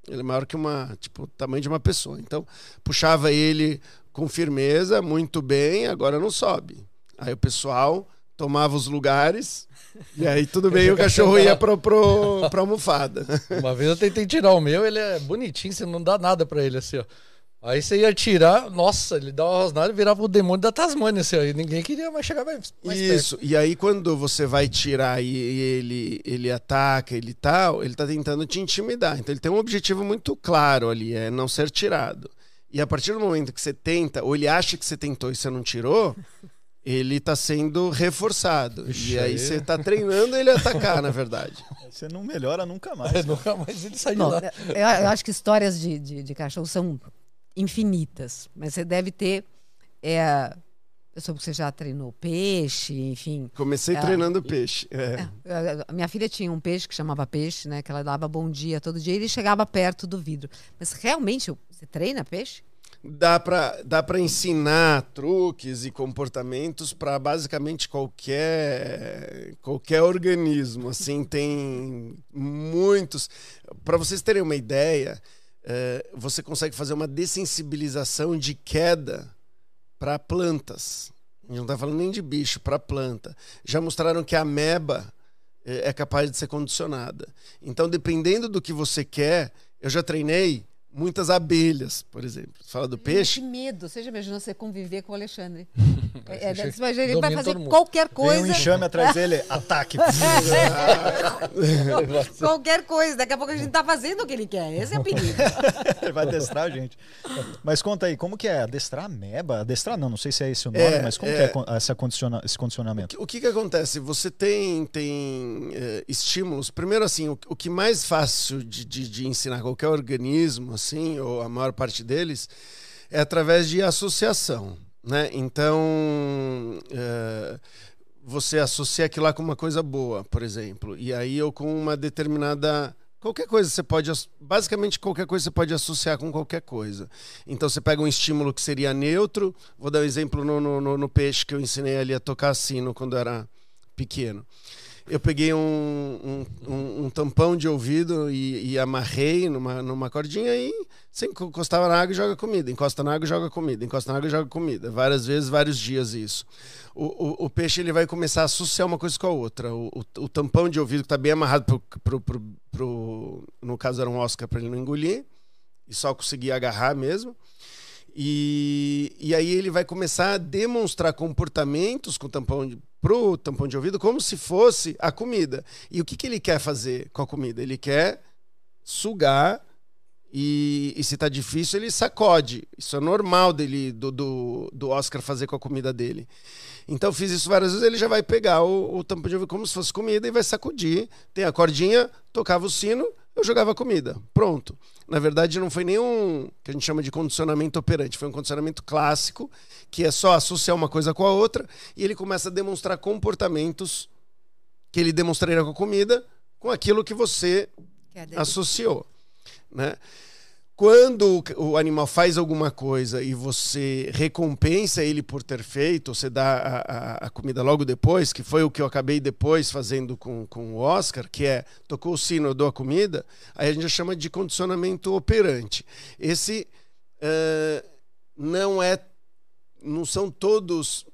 Ele é maior que uma, tipo, o tamanho de uma pessoa. Então, puxava ele com firmeza, muito bem, agora não sobe. Aí o pessoal tomava os lugares e aí tudo bem, o cachorro ia pro, pro, pra almofada. <laughs>
Uma vez eu tentei tirar o meu, ele é bonitinho, você não dá nada pra ele assim, ó. Aí você ia tirar, nossa, ele dá uma rosnada e virava o demônio da Tasmânia, assim, aí ninguém queria mais chegar mais, mais
Isso,
perto.
e aí quando você vai tirar e ele, ele ataca, ele tal, ele tá tentando te intimidar. Então ele tem um objetivo muito claro ali, é não ser tirado. E a partir do momento que você tenta, ou ele acha que você tentou e você não tirou, ele está sendo reforçado.
Vixe,
e aí
aí-
você está treinando ele a atacar, na verdade. <laughs>
Você não melhora nunca mais. <laughs>
É, nunca mais ele sai de lá.
eu, eu acho que histórias de, de, de cachorro são infinitas, mas você deve ter. É, eu soube que você já treinou peixe, enfim.
Comecei
Ah,
treinando peixe. é.
É, A minha filha tinha um peixe que chamava peixe, né? Que ela dava bom dia todo dia e ele chegava perto do vidro. Mas realmente você treina peixe?
Dá para dá pra ensinar truques e comportamentos para basicamente qualquer qualquer organismo. Assim, tem muitos. Para vocês terem uma ideia, eh, você consegue fazer uma dessensibilização de queda para plantas. A gente não está falando nem de bicho, para planta. Já mostraram que a ameba eh, é capaz de ser condicionada. Então, dependendo do que você quer, eu já treinei muitas abelhas, por exemplo. Você fala do peixe,
Que medo. Você já imaginou você conviver com o Alexandre? <laughs> É, é, você imagina, ele vai fazer qualquer
Vem
coisa.
um enxame atrás dele, ataque. <laughs>
Qualquer coisa. Daqui a pouco a gente tá fazendo o que ele quer. Esse é o perigo. <laughs>
Ele vai adestrar a gente. Mas conta aí, como que é? Adestrar ameba? Adestrar não, não sei se é esse o nome,
É,
mas como
é.
que é essa condiciona- esse condicionamento?
O que, que acontece? Você tem, tem eh, estímulos. Primeiro, assim, o, o que mais fácil de, de, de ensinar qualquer organismo, assim, ou a maior parte deles, é através de associação. Né? Então, eh, você associa aquilo lá com uma coisa boa, por exemplo, e aí eu com uma determinada. Qualquer coisa você pode. Basicamente, qualquer coisa você pode associar com qualquer coisa. Então, você pega um estímulo que seria neutro. Vou dar um exemplo no, no, no- peixe que eu ensinei ali a tocar sino quando era pequeno. Eu peguei um, um, um, um tampão de ouvido e, e, amarrei numa, numa cordinha e você encostava na água e joga comida, encosta na água e joga comida, encosta na água e joga comida. Várias vezes, vários dias isso. O, o, o peixe ele vai começar a associar uma coisa com a outra. O, o, o tampão de ouvido que está bem amarrado pro, pro, pro, pro, no caso era um Oscar para ele não engolir e só conseguir agarrar mesmo. E, e aí ele vai começar a demonstrar comportamentos com o tampão de, pro tampão de ouvido como se fosse a comida. E o que, que ele quer fazer com a comida? Ele quer sugar e, e se tá difícil, ele sacode. Isso é normal dele, do, do, do Oscar fazer com a comida dele. Então fiz isso várias vezes, ele já vai pegar o, o tampão de ouvido como se fosse comida e vai sacudir. Tem a cordinha, tocava o sino, eu jogava comida. Pronto. Na verdade, não foi nenhum que a gente chama de condicionamento operante, foi um condicionamento clássico, que é só associar uma coisa com a outra, e ele começa a demonstrar comportamentos que ele demonstraria com a comida com aquilo que você que associou. Né? Quando o animal faz alguma coisa e você recompensa ele por ter feito, você dá a, a, a, comida logo depois, que foi o que eu acabei depois fazendo com, com o Oscar, que é tocou o sino, eu dou a comida, aí a gente chama de condicionamento operante. Esse uh, não é. Não são todos.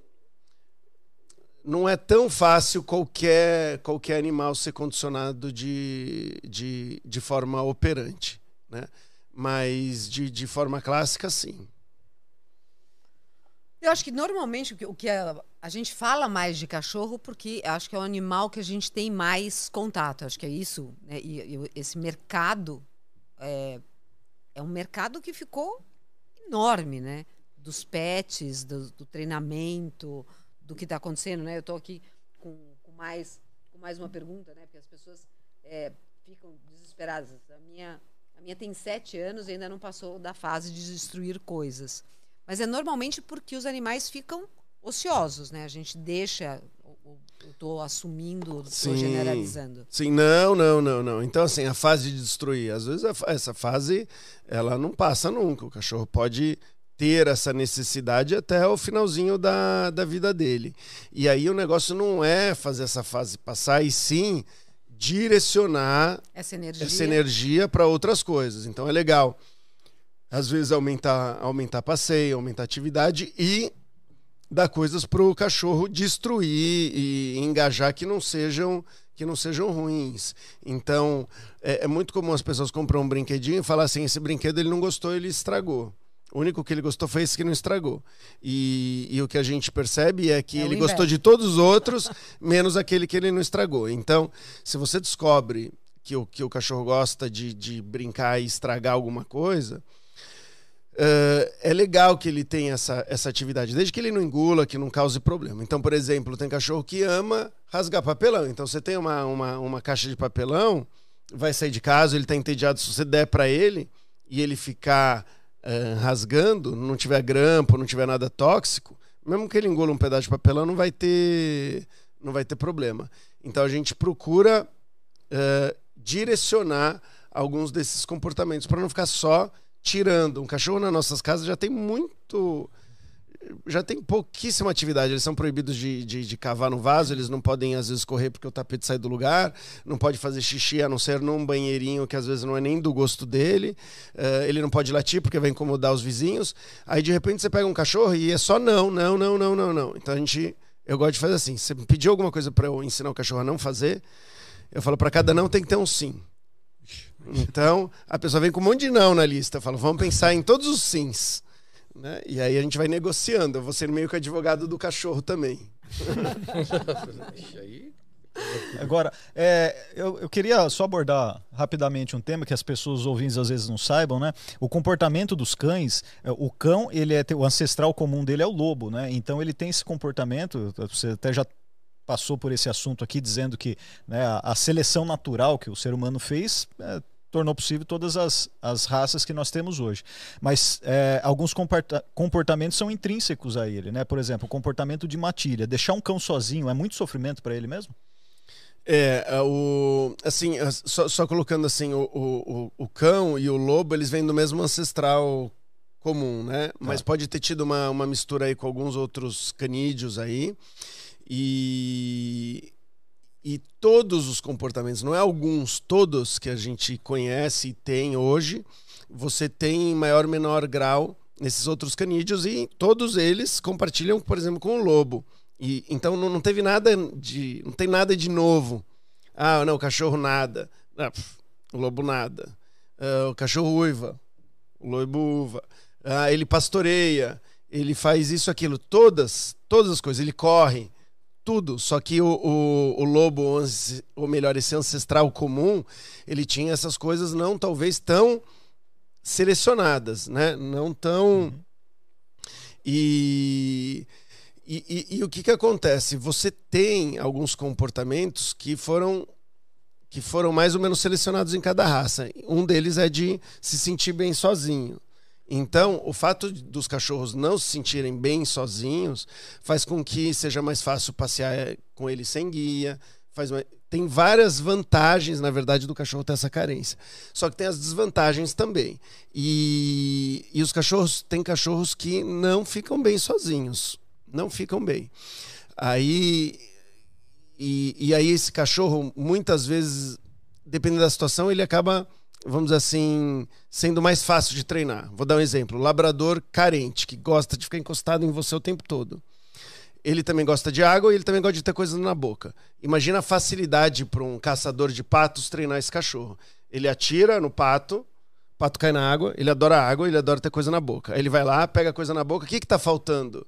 Não é tão fácil qualquer, qualquer animal ser condicionado de, de, de forma operante. Né? Mas de, de forma clássica, sim.
Eu acho que normalmente o que, o que a, a, gente fala mais de cachorro porque acho que é o animal que a gente tem mais contato. Acho que é isso. Né? E, e esse mercado é, é, um mercado que ficou enorme, né? Dos pets, do, do treinamento, do que está acontecendo, né? Eu estou aqui com, com, mais, com mais uma pergunta, né? Porque as pessoas é, ficam desesperadas. A minha a minha tem sete anos e ainda não passou da fase de destruir coisas. Mas é normalmente porque os animais ficam ociosos, né? A gente deixa. Eu estou assumindo, estou generalizando.
Sim, não, não, não, não. Então, assim, a fase de destruir, às vezes essa fase ela não passa nunca. O cachorro pode ter essa necessidade até o finalzinho da, da vida dele. E aí o negócio não é fazer essa fase passar, e sim direcionar
essa energia,
essa energia para outras coisas. Então é legal. Às vezes aumentar, aumentar passeio, aumentar atividade e dar coisas para o cachorro destruir e engajar que não sejam que não sejam ruins. Então é, é muito comum as pessoas compram um brinquedinho e falar assim, esse brinquedo ele não gostou, ele estragou. O único que ele gostou foi esse que não estragou. E, e o que a gente percebe é que é ele gostou de todos os outros, <laughs> menos aquele que ele não estragou. Então, se você descobre que o, que o cachorro gosta de, de brincar e estragar alguma coisa, uh, é legal que ele tenha essa, essa atividade, desde que ele não engula, que não cause problema. Então, por exemplo, tem cachorro que ama rasgar papelão. Então, você tem uma, uma, uma caixa de papelão, vai sair de casa, ele está entediado, se você der para ele e ele ficar uh, rasgando, não tiver grampo, não tiver nada tóxico, mesmo que ele engula um pedaço de papelão, não vai ter, não vai ter problema. Então a gente procura uh, direcionar alguns desses comportamentos para não ficar só tirando. Um cachorro nas nossas casas já tem muito já tem pouquíssima atividade. Eles são proibidos de, de, de, cavar no vaso, eles não podem, às vezes, correr porque o tapete sai do lugar, não pode fazer xixi a não ser num banheirinho que às vezes não é nem do gosto dele. Uh, ele não pode latir porque vai incomodar os vizinhos. Aí, de repente, você pega um cachorro e é só não, não, não, não, não, não. Então a gente. Eu gosto de fazer assim. Você pediu alguma coisa para eu ensinar o cachorro a não fazer, eu falo, para cada não tem que ter um sim. Então, a pessoa vem com um monte de não na lista. Falo, vamos pensar em todos os sims. Né? E aí a gente vai negociando. Eu vou ser meio que advogado do cachorro também. <laughs>
Agora, é, eu, eu, queria só abordar rapidamente um tema que as pessoas ouvintes às vezes não saibam, né? O comportamento dos cães, é, o cão, ele é o ancestral comum dele é o lobo, né? Então ele tem esse comportamento, você até já passou por esse assunto aqui dizendo que né, a, a, seleção natural que o ser humano fez é, tornou possível todas as, as raças que nós temos hoje. Mas é, alguns comporta comportamentos são intrínsecos a ele, né? Por exemplo, o comportamento de matilha. Deixar um cão sozinho é muito sofrimento para ele mesmo?
É, é, o, assim, é, só, só colocando assim, o, o, o, cão e o lobo, eles vêm do mesmo ancestral comum, né? Mas ah. pode ter tido uma, uma mistura aí com alguns outros canídeos aí. E, E todos os comportamentos, não é alguns, todos que a gente conhece e tem hoje, você tem em maior ou menor grau nesses outros canídeos e todos eles compartilham, por exemplo, com o lobo. E então não, não teve nada de, não tem nada de novo. Ah, não, o cachorro nada, ah, pff, o lobo nada. Ah, o cachorro uiva, o lobo uva. Ah, ele pastoreia, ele faz isso, aquilo, todas, todas as coisas. Ele corre, tudo. Só que o, o, o lobo, ou melhor, esse ancestral comum, ele tinha essas coisas não talvez tão selecionadas, né? Não tão. E, e, e, e o que, que acontece? Você tem alguns comportamentos que foram que foram mais ou menos selecionados em cada raça. Um deles é de se sentir bem sozinho. Então, o fato dos cachorros não se sentirem bem sozinhos faz com que seja mais fácil passear com eles sem guia. Faz uma... Tem várias vantagens, na verdade, do cachorro ter essa carência. Só que tem as desvantagens também. E, e os cachorros, tem cachorros que não ficam bem sozinhos. Não ficam bem. Aí. E, e aí, esse cachorro, muitas vezes, dependendo da situação, ele acaba vamos assim, sendo mais fácil de treinar. Vou dar um exemplo: labrador carente, que gosta de ficar encostado em você o tempo todo. Ele também gosta de água e ele também gosta de ter coisas na boca. Imagina a facilidade para um caçador de patos treinar esse cachorro. Ele atira no pato, o pato cai na água, ele adora água, ele adora ter coisa na boca. Aí ele vai lá, pega coisa na boca, o que está faltando?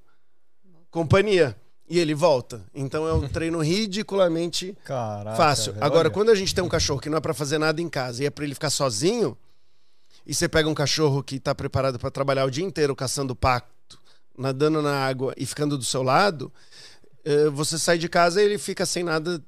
Companhia e ele volta. Então é um <laughs> treino ridiculamente
Caraca,
fácil.
olha.
Agora, quando a gente tem um cachorro que não é para fazer nada em casa e é para ele ficar sozinho, e você pega um cachorro que está preparado para trabalhar o dia inteiro caçando pato, nadando na água e ficando do seu lado, eh, você sai de casa e ele fica sem nada,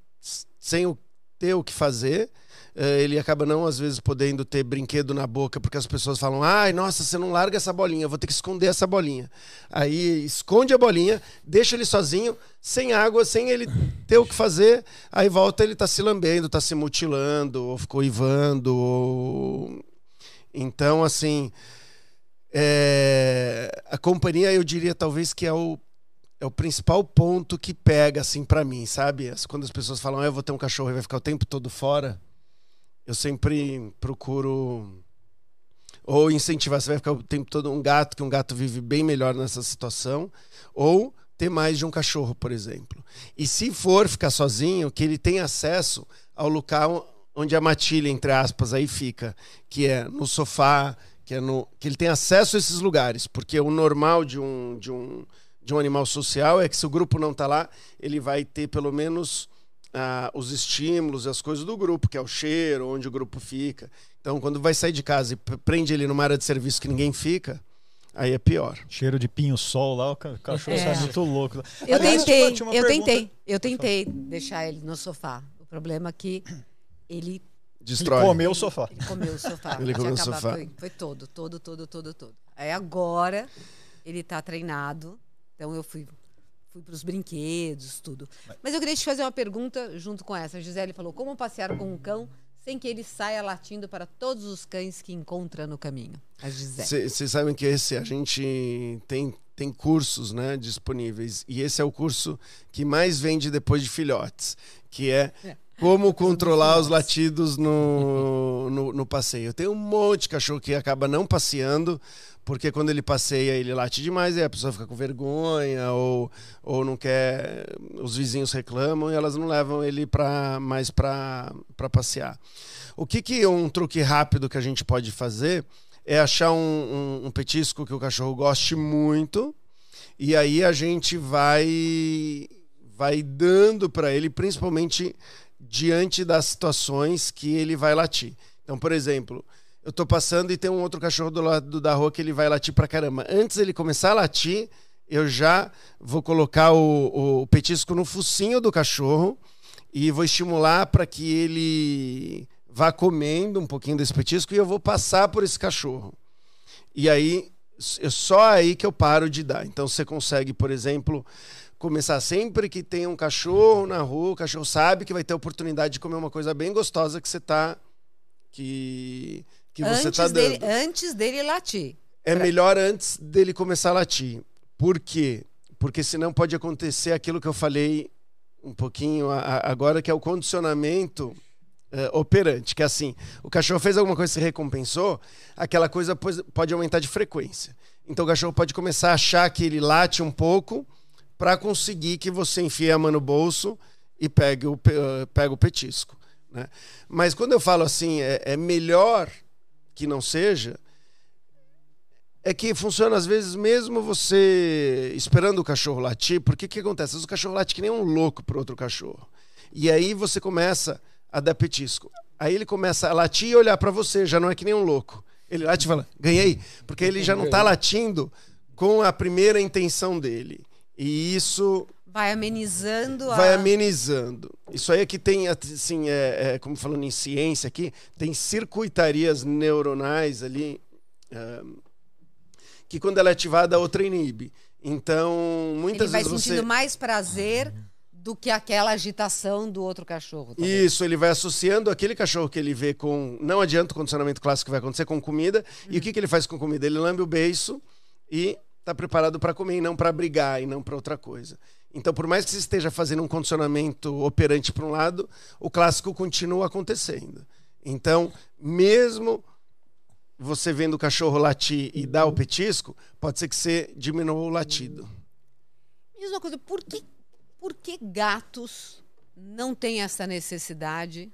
sem o- ter o que fazer. Eh, Ele acaba não, às vezes, podendo ter brinquedo na boca, porque as pessoas falam: ai, nossa, você não larga essa bolinha, vou ter que esconder essa bolinha. Aí esconde a bolinha, deixa ele sozinho, sem água, sem ele ter o que fazer. Aí volta, ele tá se lambendo, tá se mutilando, ou ficou ivando. Ou... Então, assim, é, a companhia, eu diria, talvez que é o, é o principal ponto que pega, assim, para mim, sabe? Quando as pessoas falam, ah, eu vou ter um cachorro e vai ficar o tempo todo fora, eu sempre procuro ou incentivar, você vai ficar o tempo todo um gato, que um gato vive bem melhor nessa situação, ou ter mais de um cachorro, por exemplo. E se for ficar sozinho, que ele tenha acesso ao local onde a matilha, entre aspas, aí fica, que é no sofá, que, é no, que ele tem acesso a esses lugares, porque o normal de um, de um, de um animal social é que se o grupo não está lá, ele vai ter pelo menos ah, os estímulos, as coisas do grupo, que é o cheiro, onde o grupo fica. Então, quando vai sair de casa e prende ele numa área de serviço que ninguém fica, aí é pior.
Cheiro de pinho-sol lá, o ca- cachorro
É.
sai muito louco.
Eu
Aliás,
tentei,
uma
eu
pergunta-
tentei, eu tentei deixar ele no sofá. O problema é que ele,
Destrói.
Ele comeu o sofá.
ele comeu o sofá.
Ele comeu o sofá.
Foi, foi todo, todo, todo, todo, todo. Aí agora ele tá treinado, então eu fui fui para os brinquedos, tudo. Mas eu queria te fazer uma pergunta junto com essa. A Gisele falou: como passear com um cão sem que ele saia latindo para todos os cães que encontra no caminho? A Gisele.
Vocês sabem que esse a gente tem, tem cursos né, disponíveis. E esse é o curso que mais vende depois de filhotes, que é
É.
como controlar os latidos no, no, no passeio. Tem um monte de cachorro que acaba não passeando, porque quando ele passeia, ele late demais, e a pessoa fica com vergonha, ou, ou não quer. Os vizinhos reclamam e elas não levam ele pra, mais para passear. O que, que um truque rápido que a gente pode fazer é achar um, um- um petisco que o cachorro goste muito, e aí a gente vai, vai dando para ele, principalmente diante das situações que ele vai latir. Então, por exemplo, eu tô passando e tem um outro cachorro do lado da rua que ele vai latir pra caramba. Antes ele começar a latir, eu já vou colocar o, o petisco no focinho do cachorro e vou estimular para que ele vá comendo um pouquinho desse petisco e eu vou passar por esse cachorro. E aí, é só aí que eu paro de dar. Então, você consegue, por exemplo, começar sempre que tem um cachorro na rua, o cachorro sabe que vai ter a oportunidade de comer uma coisa bem gostosa que você tá que que você
antes,
tá dando.
dele, antes dele latir.
É melhor antes dele começar a latir. Por quê? Porque senão pode acontecer aquilo que eu falei um pouquinho agora, que é o condicionamento eh, operante, que é assim, o cachorro fez alguma coisa e se recompensou, aquela coisa pode aumentar de frequência. Então o cachorro pode começar a achar que ele late um pouco para conseguir que você enfie a mão no bolso e pegue o, pe- eh, pega o petisco. Né? Mas quando eu falo assim, é, é melhor que não seja, é que funciona às vezes mesmo você esperando o cachorro latir, porque o que acontece? O cachorro late que nem um louco pro outro cachorro. E aí você começa a dar petisco. Aí ele começa a latir e olhar para você, já não é que nem um louco. Ele late e fala, ganhei. Porque ele já não tá latindo com a primeira intenção dele. E isso
Vai amenizando a.
vai amenizando. Isso aí é que tem, assim, é, é, como falando em ciência aqui, tem circuitarias neuronais ali é, que quando ela é ativada, a outra inibe. Então,
Ele
muitas
vai
vezes
sentindo
você...
mais prazer do que aquela agitação do outro cachorro. talvez.
Isso, ele vai associando aquele cachorro que ele vê com. Não adianta o condicionamento clássico que vai acontecer com comida. E o que, que ele faz com comida? Ele lambe o beiço e está preparado para comer, e não para brigar, e não para outra coisa. Então, por mais que você esteja fazendo um condicionamento operante para um lado, o clássico continua acontecendo. Então, mesmo você vendo o cachorro latir e dar o petisco, pode ser que você diminua o latido.
Me diz uma coisa, por que, por que gatos não têm essa necessidade?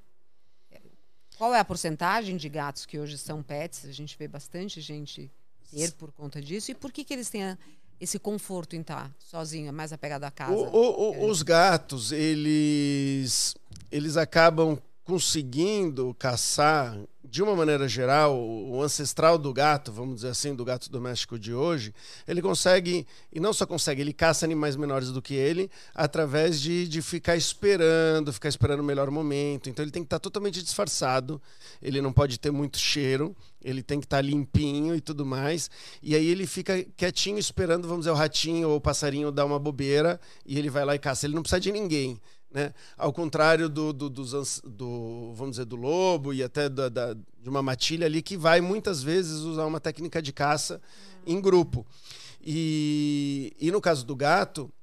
Qual é a porcentagem de gatos que hoje são pets? A gente vê bastante gente ter por conta disso. E por que, que eles têm a- esse conforto em estar sozinho, mais apegado à casa?
O- o- o- os gatos, eles, eles acabam conseguindo caçar, de uma maneira geral, o ancestral do gato, vamos dizer assim, do gato doméstico de hoje, ele consegue, e não só consegue, ele caça animais menores do que ele, através de, de ficar esperando, ficar esperando o melhor momento. Então ele tem que estar totalmente disfarçado, ele não pode ter muito cheiro, ele tem que estar limpinho e tudo mais. E aí ele fica quietinho esperando, vamos dizer, o ratinho ou o passarinho dar uma bobeira e ele vai lá e caça. Ele não precisa de ninguém. Né? Ao contrário do, do, dos do, vamos dizer, do lobo e até da, da- de uma matilha ali que vai muitas vezes usar uma técnica de caça em grupo. E, e no caso do gato,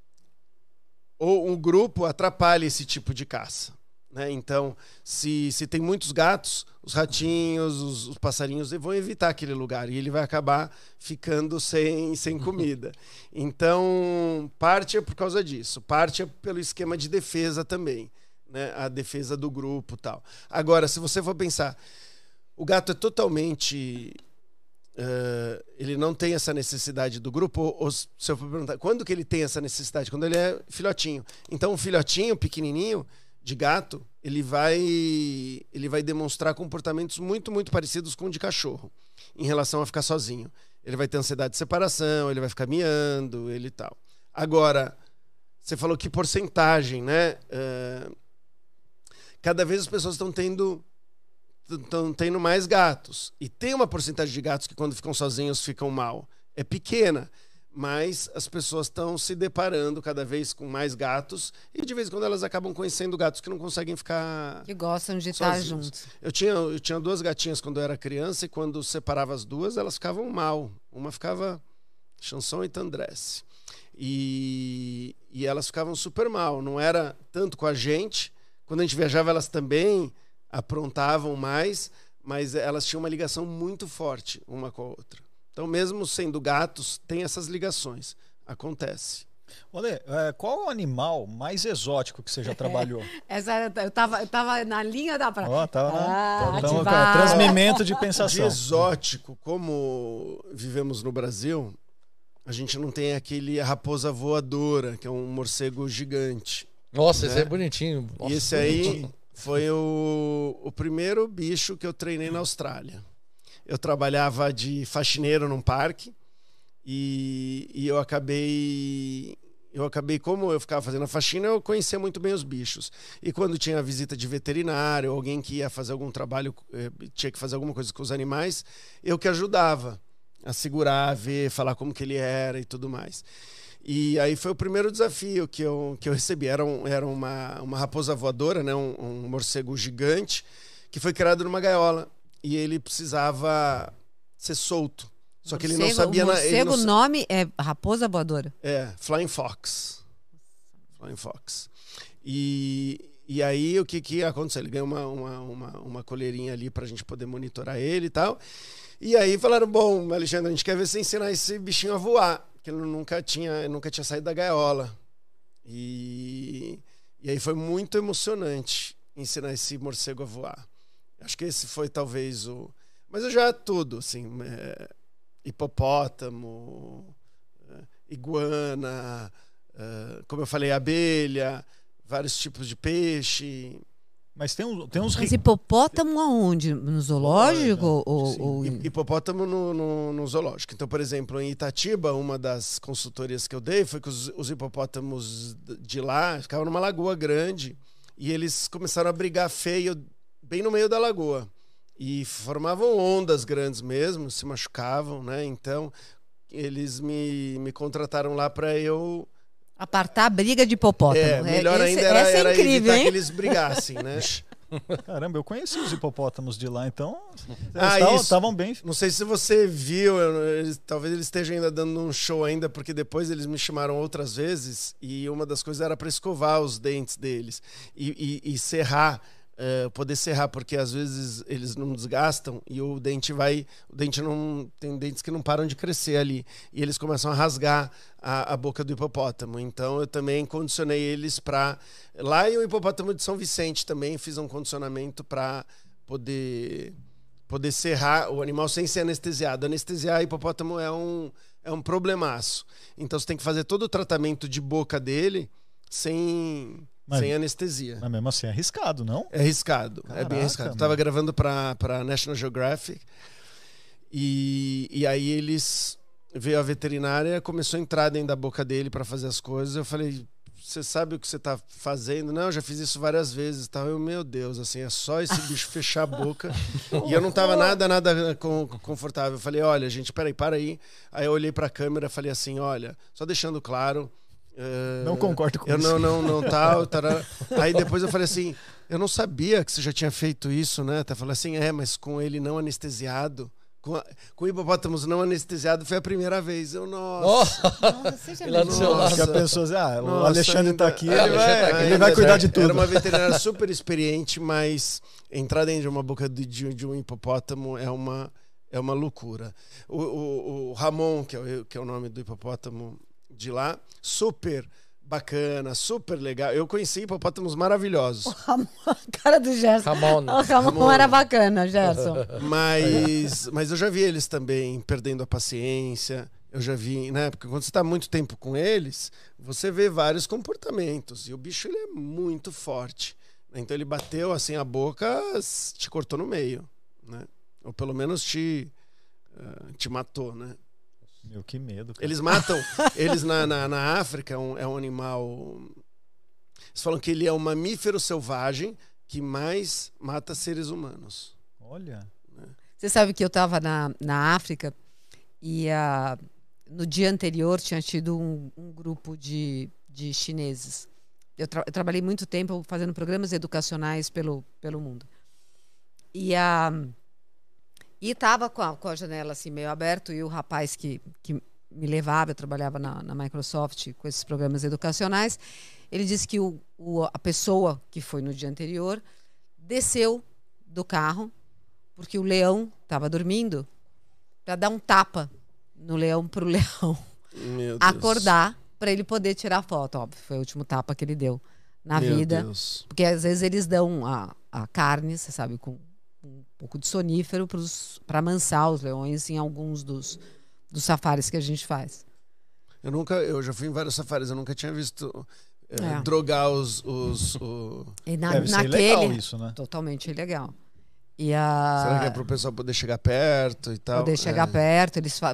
ou um grupo atrapalha esse tipo de caça. Né? Então, se, se tem muitos gatos, os ratinhos, os, os passarinhos vão evitar aquele lugar e ele vai acabar ficando sem, sem comida. <laughs> Então, parte é por causa disso, parte é pelo esquema de defesa também, né? a defesa do grupo tal. Agora, se você for pensar, o gato é totalmente eh, ele não tem essa necessidade do grupo, ou, ou se eu for perguntar, quando que ele tem essa necessidade? Quando ele é filhotinho. Então, um filhotinho pequenininho de gato, ele vai ele vai demonstrar comportamentos muito, muito parecidos com o de cachorro, em relação a ficar sozinho. Ele vai ter ansiedade de separação, ele vai ficar miando, ele tal. Agora, você falou que porcentagem, né? Eh, cada vez as pessoas estão tendo estão tendo mais gatos. E tem uma porcentagem de gatos que, quando ficam sozinhos, ficam mal. É pequena, mas as pessoas estão se deparando cada vez com mais gatos e, de vez em quando, elas acabam conhecendo gatos que não conseguem ficar.
Que gostam de estar
Sozinhos.
juntos.
Eu tinha, eu tinha duas gatinhas quando eu era criança e, quando separava as duas, elas ficavam mal. Uma ficava chanson e tandresse. E, e elas ficavam super mal. Não era tanto com a gente. Quando a gente viajava, elas também aprontavam mais, mas elas tinham uma ligação muito forte uma com a outra. Então, mesmo sendo gatos, tem essas ligações. Acontece.
Olê, é, qual o animal mais exótico que você já trabalhou? <laughs>
Essa eu, tava, eu tava na linha da praia.
Ó, tava
Ah,
na, tamo com
ativar.
transmimento de
De
pensação.
exótico, como vivemos no Brasil, a gente não tem aquele raposa voadora, que é um morcego gigante.
Nossa, esse
Né?
é bonitinho. Nossa,
e esse aí foi o, o primeiro bicho que eu treinei na Austrália. Eu trabalhava de faxineiro num parque e, e eu acabei. Eu acabei, como eu ficava fazendo a faxina, eu conhecia muito bem os bichos. E quando tinha visita de veterinário, alguém que ia fazer algum trabalho, eh, tinha que fazer alguma coisa com os animais, eu que ajudava a segurar, a ver, falar como que ele era e tudo mais. E aí foi o primeiro desafio que eu, que eu recebi. Era, um, era uma, uma raposa voadora, né? um, um morcego gigante, que foi criado numa gaiola. E ele precisava ser solto. Só que ele não
Morcego-
sabia...
O morcego,
não
o nome é raposa voadora.
É, Flying Fox. em Fox. E, e aí o que, que aconteceu? Ele ganhou uma, uma, uma, uma coleirinha ali pra gente poder monitorar ele e tal. E aí falaram: bom, Alexandre, a gente quer ver você ensinar esse bichinho a voar. Que ele nunca tinha, nunca tinha saído da gaiola. E, e aí foi muito emocionante ensinar esse morcego a voar. Acho que esse foi talvez o. Mas eu já tudo, assim. é, hipopótamo, é, iguana, é, como eu falei, abelha, vários tipos de peixe.
Mas tem, um, tem uns
Mas hipopótamo aonde? No zoológico? ou,
sim.
ou em-
Hipopótamo no, no, no zoológico. Então, por exemplo, em Itatiba, uma das consultorias que eu dei foi que os, os hipopótamos de lá ficavam numa lagoa grande e eles começaram a brigar feio bem no meio da lagoa. E formavam ondas grandes mesmo, se machucavam, né? Então, eles me, me contrataram lá para eu.
Apartar a briga de hipopótamo.
É, melhor
esse-
ainda era,
essa
era
é incrível,
evitar
hein?
que eles brigassem, né? <laughs>
Caramba, eu conheci os hipopótamos de lá, então.
Ah,
estavam bem.
Não sei se você viu, eu- eles- talvez eles estejam ainda dando um show ainda, porque depois eles me chamaram outras vezes e uma das coisas era para escovar os dentes deles e, e, e serrar, eh, poder serrar, porque às vezes eles não desgastam e o dente vai, o dente não tem dentes que não param de crescer ali e eles começam a rasgar a, a boca do hipopótamo. Então eu também condicionei eles para lá e o hipopótamo de São Vicente também fiz um condicionamento para poder poder serrar o animal sem ser anestesiado. Anestesiar hipopótamo é um, é um problemaço. Então você tem que fazer todo o tratamento de boca dele sem,
Mas-
sem anestesia.
Mas mesmo assim é arriscado, não?
É arriscado, é
Caraca,
bem arriscado. Eu
mano.
tava gravando pra, pra National Geographic e, e aí eles veio a veterinária, começou a entrar dentro da boca dele para fazer as coisas. Eu falei, você sabe o que você tá fazendo? Não, eu já fiz isso várias vezes. Tal. Eu, meu Deus, assim, é só esse bicho fechar a boca. e eu não tava nada, nada confortável. Eu falei, olha, gente, peraí, para aí. Aí eu olhei pra câmera e falei assim, olha, só deixando claro. Eh,
Não concordo com
eu
isso.
não, não, não, tal, tará. Aí depois eu falei assim, eu não sabia que você já tinha feito isso, né? Até falei assim, é, mas com ele não anestesiado, com, a- com hipopótamos não anestesiado foi a primeira vez. Eu, nossa.
Nossa, seja
E lá do
melhor.
seu lado.
Acho que a pessoa diz, ah, o
Nossa,
Alexandre
ainda-
tá aqui,
É,
ele
Alexandre
vai,
tá aqui,
ele vai cuidar de tudo.
Era uma veterinária super experiente, mas entrar dentro de uma boca de, de- de um hipopótamo é uma, é uma loucura. O, o- o Ramon, que é o, que é o nome do hipopótamo de lá, super bacana, super legal. Eu conheci hipopótamos maravilhosos.
Ramon, <laughs> a cara do Gerson.
Ramon.
O Ramon,
Ramon.
era bacana, Gerson. <laughs>
Mas, mas eu já vi eles também perdendo a paciência. Eu já vi, né? Porque quando você está muito tempo com eles, você vê vários comportamentos. E o bicho ele é muito forte. Então ele bateu assim a boca, te cortou no meio, né? Ou pelo menos te ah, te matou, né?
Meu, que medo. Cara.
Eles matam. eles na, na, na África é um, é um animal. Eles falam que ele é o mamífero selvagem que mais mata seres humanos.
Olha.
Você sabe que eu estava na, na África e ah, no dia anterior tinha tido um, um grupo de, de chineses. Eu, tra- eu trabalhei muito tempo fazendo programas educacionais pelo, pelo mundo. E a e estava com a, com a janela assim meio aberta e o rapaz que, que me levava, eu trabalhava na, na Microsoft com esses programas educacionais, ele disse que o, o- a pessoa que foi no dia anterior desceu do carro porque o leão estava dormindo para dar um tapa no leão para o leão <laughs> acordar para ele poder tirar foto. Óbvio, foi o último tapa que ele deu na
Meu
vida.
Deus.
Porque às vezes eles dão a, a carne, você sabe, com um pouco de sonífero para amansar os leões em alguns dos, dos safaris que a gente faz.
Eu nunca, eu já fui em vários safaris, eu nunca tinha visto eh,
É.
drogar os, os o-
E na,
Deve ser
naquele.
legal isso, né?
Totalmente ilegal. E a.
Será que é pro pessoal poder chegar perto e tal?
poder chegar
É.
perto. Eles ah,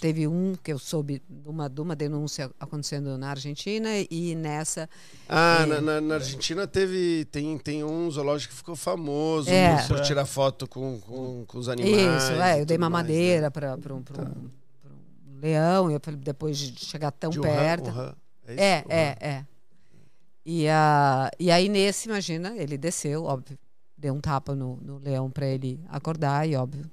teve um que eu soube de uma, de uma denúncia acontecendo na Argentina e nessa
Ah,
É.
na, na- na Argentina teve tem, tem um zoológico que ficou famoso
É.
por tirar foto com, com, com os animais.
isso, é,
e
eu dei uma
né?
madeira para para um, pra um, pra um leão. E eu falei, depois de chegar tão
De
perto.
Wuhan, é, isso?
É,
Wuhan.
é, é. E, a, e aí nesse, imagina, ele desceu, óbvio, deu um tapa no, no leão para ele acordar e óbvio.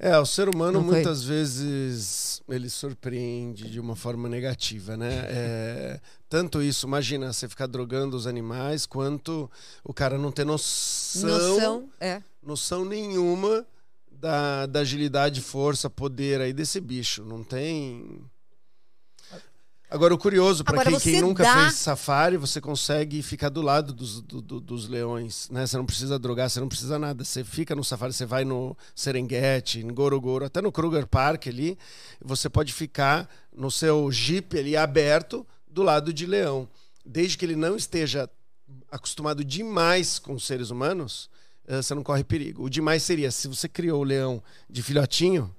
É, o ser humano
foi?
muitas vezes ele surpreende de uma forma negativa, né? É, tanto isso, imagina você ficar drogando os animais, quanto o cara não ter noção,
Noção, é.
noção nenhuma da, da agilidade, força, poder aí desse bicho. Não tem. Agora, o curioso, para quem, quem nunca
dá-
fez safari, você consegue ficar do lado dos, do- do- dos leões, né? Você não precisa drogar, você não precisa nada. Você fica no safari, você vai no Serengeti, em Gorogoro, até no Kruger Park ali, você pode ficar no seu jeep ali aberto do lado de leão. Desde que ele não esteja acostumado demais com os seres humanos, eh, você não corre perigo. O demais seria, se você criou o leão de filhotinho,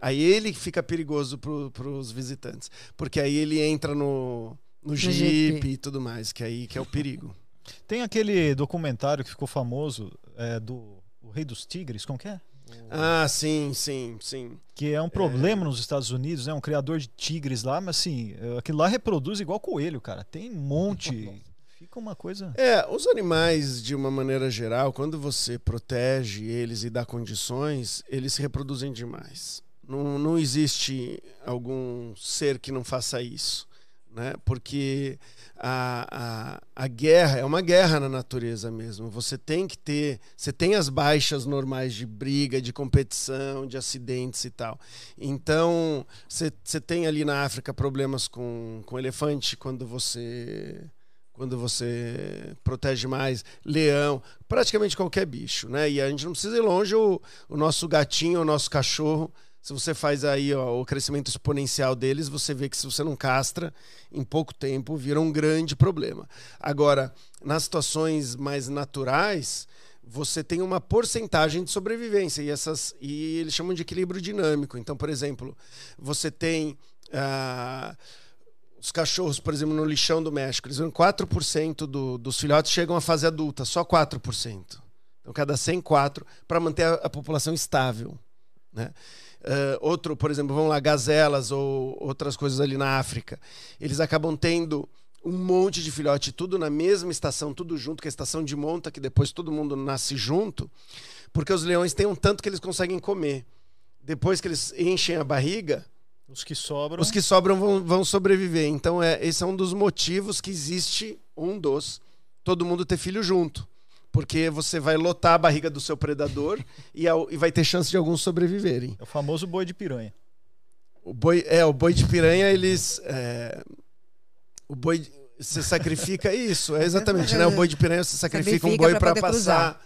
aí ele fica perigoso para os visitantes. Porque aí ele entra no, no jeep, e tudo mais, que aí que é o perigo. <laughs>
Tem aquele documentário que ficou famoso é, do o Rei dos Tigres, como que é?
Ah, sim, sim, sim.
Que é um problema nos Estados Unidos, né? Um criador de tigres lá, mas assim, é, aquilo lá reproduz igual coelho, cara. Tem um monte. <laughs> Fica uma coisa.
É, os animais, de uma maneira geral, quando você protege eles e dá condições, eles se reproduzem demais. Não, não existe algum ser que não faça isso. Né? Porque a, a, a guerra é uma guerra na natureza mesmo. Você tem que ter. Você tem as baixas normais de briga, de competição, de acidentes e tal. Então, você, você tem ali na África problemas com, com elefante quando você quando você protege mais leão, praticamente qualquer bicho, né? E a gente não precisa ir longe, o, o nosso gatinho, o nosso cachorro, se você faz aí ó, o crescimento exponencial deles, você vê que se você não castra, em pouco tempo vira um grande problema. Agora, nas situações mais naturais, você tem uma porcentagem de sobrevivência e essas e eles chamam de equilíbrio dinâmico. Então, por exemplo, você tem ah, os cachorros, por exemplo, no lixão do México, eles vão 4% do, dos filhotes chegam à fase adulta, só 4%. Então, cada 100, 4 para manter a, a população estável. Né? Uh, outro, por exemplo, vão lá, gazelas ou outras coisas ali na África. Eles acabam tendo um monte de filhote, tudo na mesma estação, tudo junto, que é a estação de monta, que depois todo mundo nasce junto, porque os leões têm um tanto que eles conseguem comer. Depois que eles enchem a barriga,
Os que sobram.
os que sobram vão, vão sobreviver. Então, é, esse é um dos motivos que existe, um dos, todo mundo ter filho junto. Porque você vai lotar a barriga do seu predador <laughs> e, ao- e vai ter chance de alguns sobreviverem.
É o famoso boi de piranha.
O boi, é, o boi de piranha, eles. é, o boi. de- Você sacrifica <laughs> isso, é exatamente, né? O boi de piranha você sacrifica um boi
pra
para passar,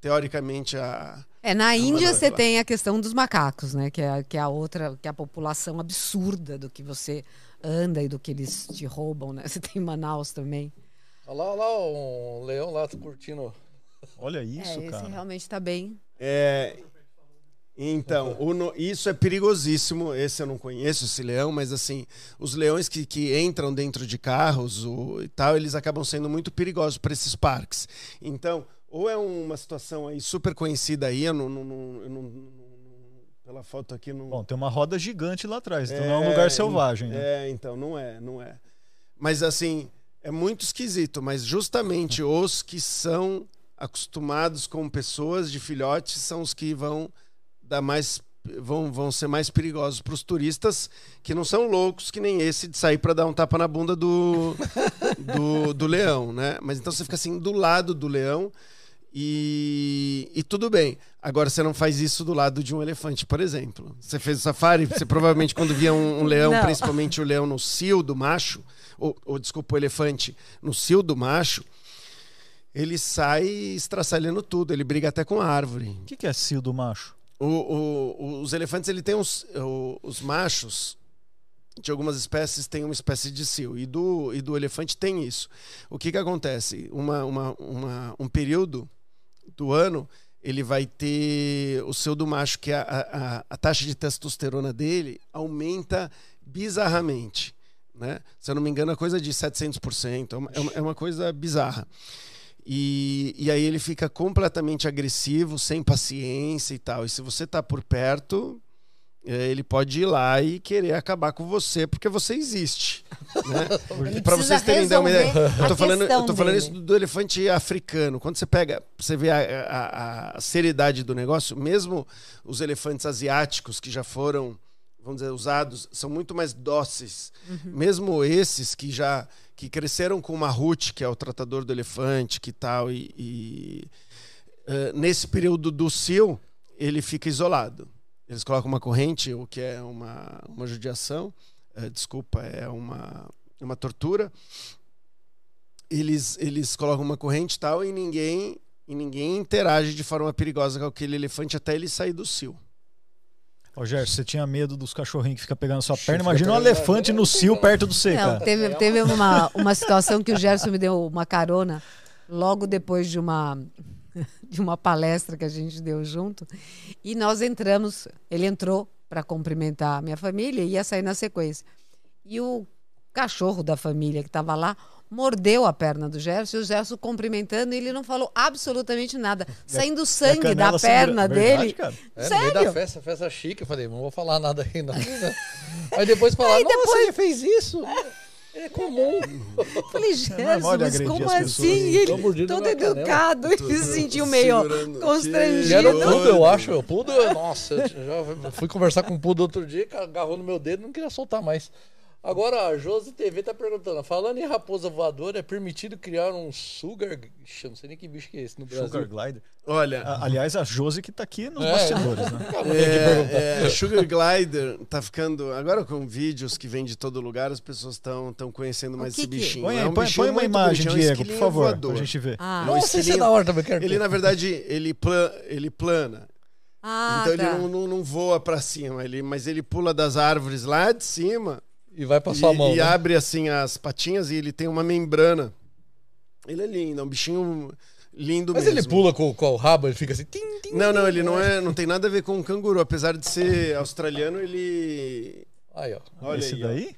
teoricamente, a.
É, na Índia você
lá.
tem a questão dos macacos, né? Que é, que é a outra, que é a população absurda do que você anda e do que eles te roubam, né? <laughs> Você tem Manaus também.
Olha lá, olha lá, um leão lá curtindo.
Olha isso,
é, esse
cara.
realmente tá bem.
É, então, o no- isso é perigosíssimo. Esse eu não conheço, esse leão, mas assim, os leões que, que entram dentro de carros o, e tal, eles acabam sendo muito perigosos para esses parques. Então, ou é uma situação aí super conhecida aí, eu não, não- não- eu não- não- pela foto aqui não.
Bom, tem uma roda gigante lá atrás, então não é um lugar selvagem, né?
É, então, não é, não é. Mas assim, é muito esquisito, mas justamente os que são acostumados com pessoas de filhote são os que vão dar mais vão, vão ser mais perigosos para os turistas que não são loucos que nem esse de sair para dar um tapa na bunda do, do, do leão, né? Mas então você fica assim do lado do leão e, e tudo bem. Agora você não faz isso do lado de um elefante, por exemplo. Você fez o safari, você provavelmente quando via um, um leão,
Não.
principalmente o leão no cio do macho, ou, ou desculpa, o elefante no cio do macho, ele sai estraçalhando tudo, ele briga até com a árvore.
O que, que é cio do macho?
O- o- os elefantes, ele tem uns, os machos de algumas espécies têm uma espécie de cio e do, e do elefante tem isso. O que que acontece? Uma, uma, uma- um período do ano ele vai ter o cio do macho, que a, a, a taxa de testosterona dele aumenta bizarramente. Né? Se eu não me engano, é coisa de 700%. É uma, é uma, é uma coisa bizarra. E, e aí ele fica completamente agressivo, sem paciência e tal. E se você tá por perto, é, ele pode ir lá e querer acabar com você porque você existe. Né? <laughs> Para vocês terem uma ideia, eu tô falando, eu tô falando
dele.
isso do, elefante africano. Quando você pega, você vê a, a- a seriedade do negócio, mesmo os elefantes asiáticos que já foram, vamos dizer, usados, são muito mais dóceis.
Uhum.
Mesmo esses que já que cresceram com o Mahut, que é o tratador do elefante, que tal, e, e, eh, nesse período do cio, ele fica isolado. Eles colocam uma corrente, o que é uma, uma judiação, eh, desculpa, é uma, uma tortura. Eles, eles colocam uma corrente e tal e ninguém, e ninguém interage de forma perigosa com aquele elefante até ele sair do cio.
Ô, Gerson, você tinha medo dos cachorrinhos que ficam pegando sua perna?
Fica
Imagina um elefante no cio perto do você,
Não, teve, teve uma, <laughs> uma situação que o Gerson me deu uma carona logo depois de uma, <laughs> de uma palestra que a gente deu junto. E nós entramos, ele entrou para cumprimentar a minha família e ia sair na sequência. E o cachorro da família que estava lá mordeu a perna do Gerson e o Gerson cumprimentando e ele não falou absolutamente nada, saindo sangue da perna
sangra- Verdade,
dele.
cara?
É, no meio da
Sério?
festa, festa chique, eu falei, não vou falar nada ainda. Aí depois falaram, <laughs>
Aí
nossa,
depois-
ele fez isso. É comum.
Eu falei,
de
mas
agredir
como
as
assim?
pessoas.
E ele todo educado e se sentiu meio constrangido.
era o Pudo, eu acho. O Pudo, nossa, eu já fui conversar com o Pudo outro dia, que agarrou no meu dedo não queria soltar mais. Agora, a Josi TV tá perguntando, falando em raposa voadora, é permitido criar um sugar... Ixi, eu não sei nem que bicho que é esse no Brasil.
Sugar Glider.
Olha,
A- Aliás, a Josi que tá aqui nos
É.
bastidores, né? <laughs>
É, é, Sugar Glider tá ficando. Agora com vídeos que vêm de todo lugar, as pessoas estão conhecendo mais
que
esse
que-
bichinho.
Põe,
É um
põe,
bichinho
põe uma imagem,
bonitinho, é um
Diego, por
esquilinho
favor,
voador.
pra gente ver.
Ah,
Não,
Nossa, isso é da hora também, quero
Ele,
ver.
na verdade, ele, plan, ele plana.
ah,
então
tá.
ele não, não, não voa pra cima, ele, mas ele pula das árvores lá de cima
E vai pra
e,
sua mão.
e
né?
abre assim as patinhas e ele tem uma membrana. Ele é lindo, é um bichinho lindo
Mas
mesmo.
ele pula com, com o rabo, ele fica assim... Tim, tim,
Não, não, ele não é, não tem nada a ver com um canguru, apesar de ser australiano, ele
Aí, ó.
Olha
Esse
aí, ó.
daí?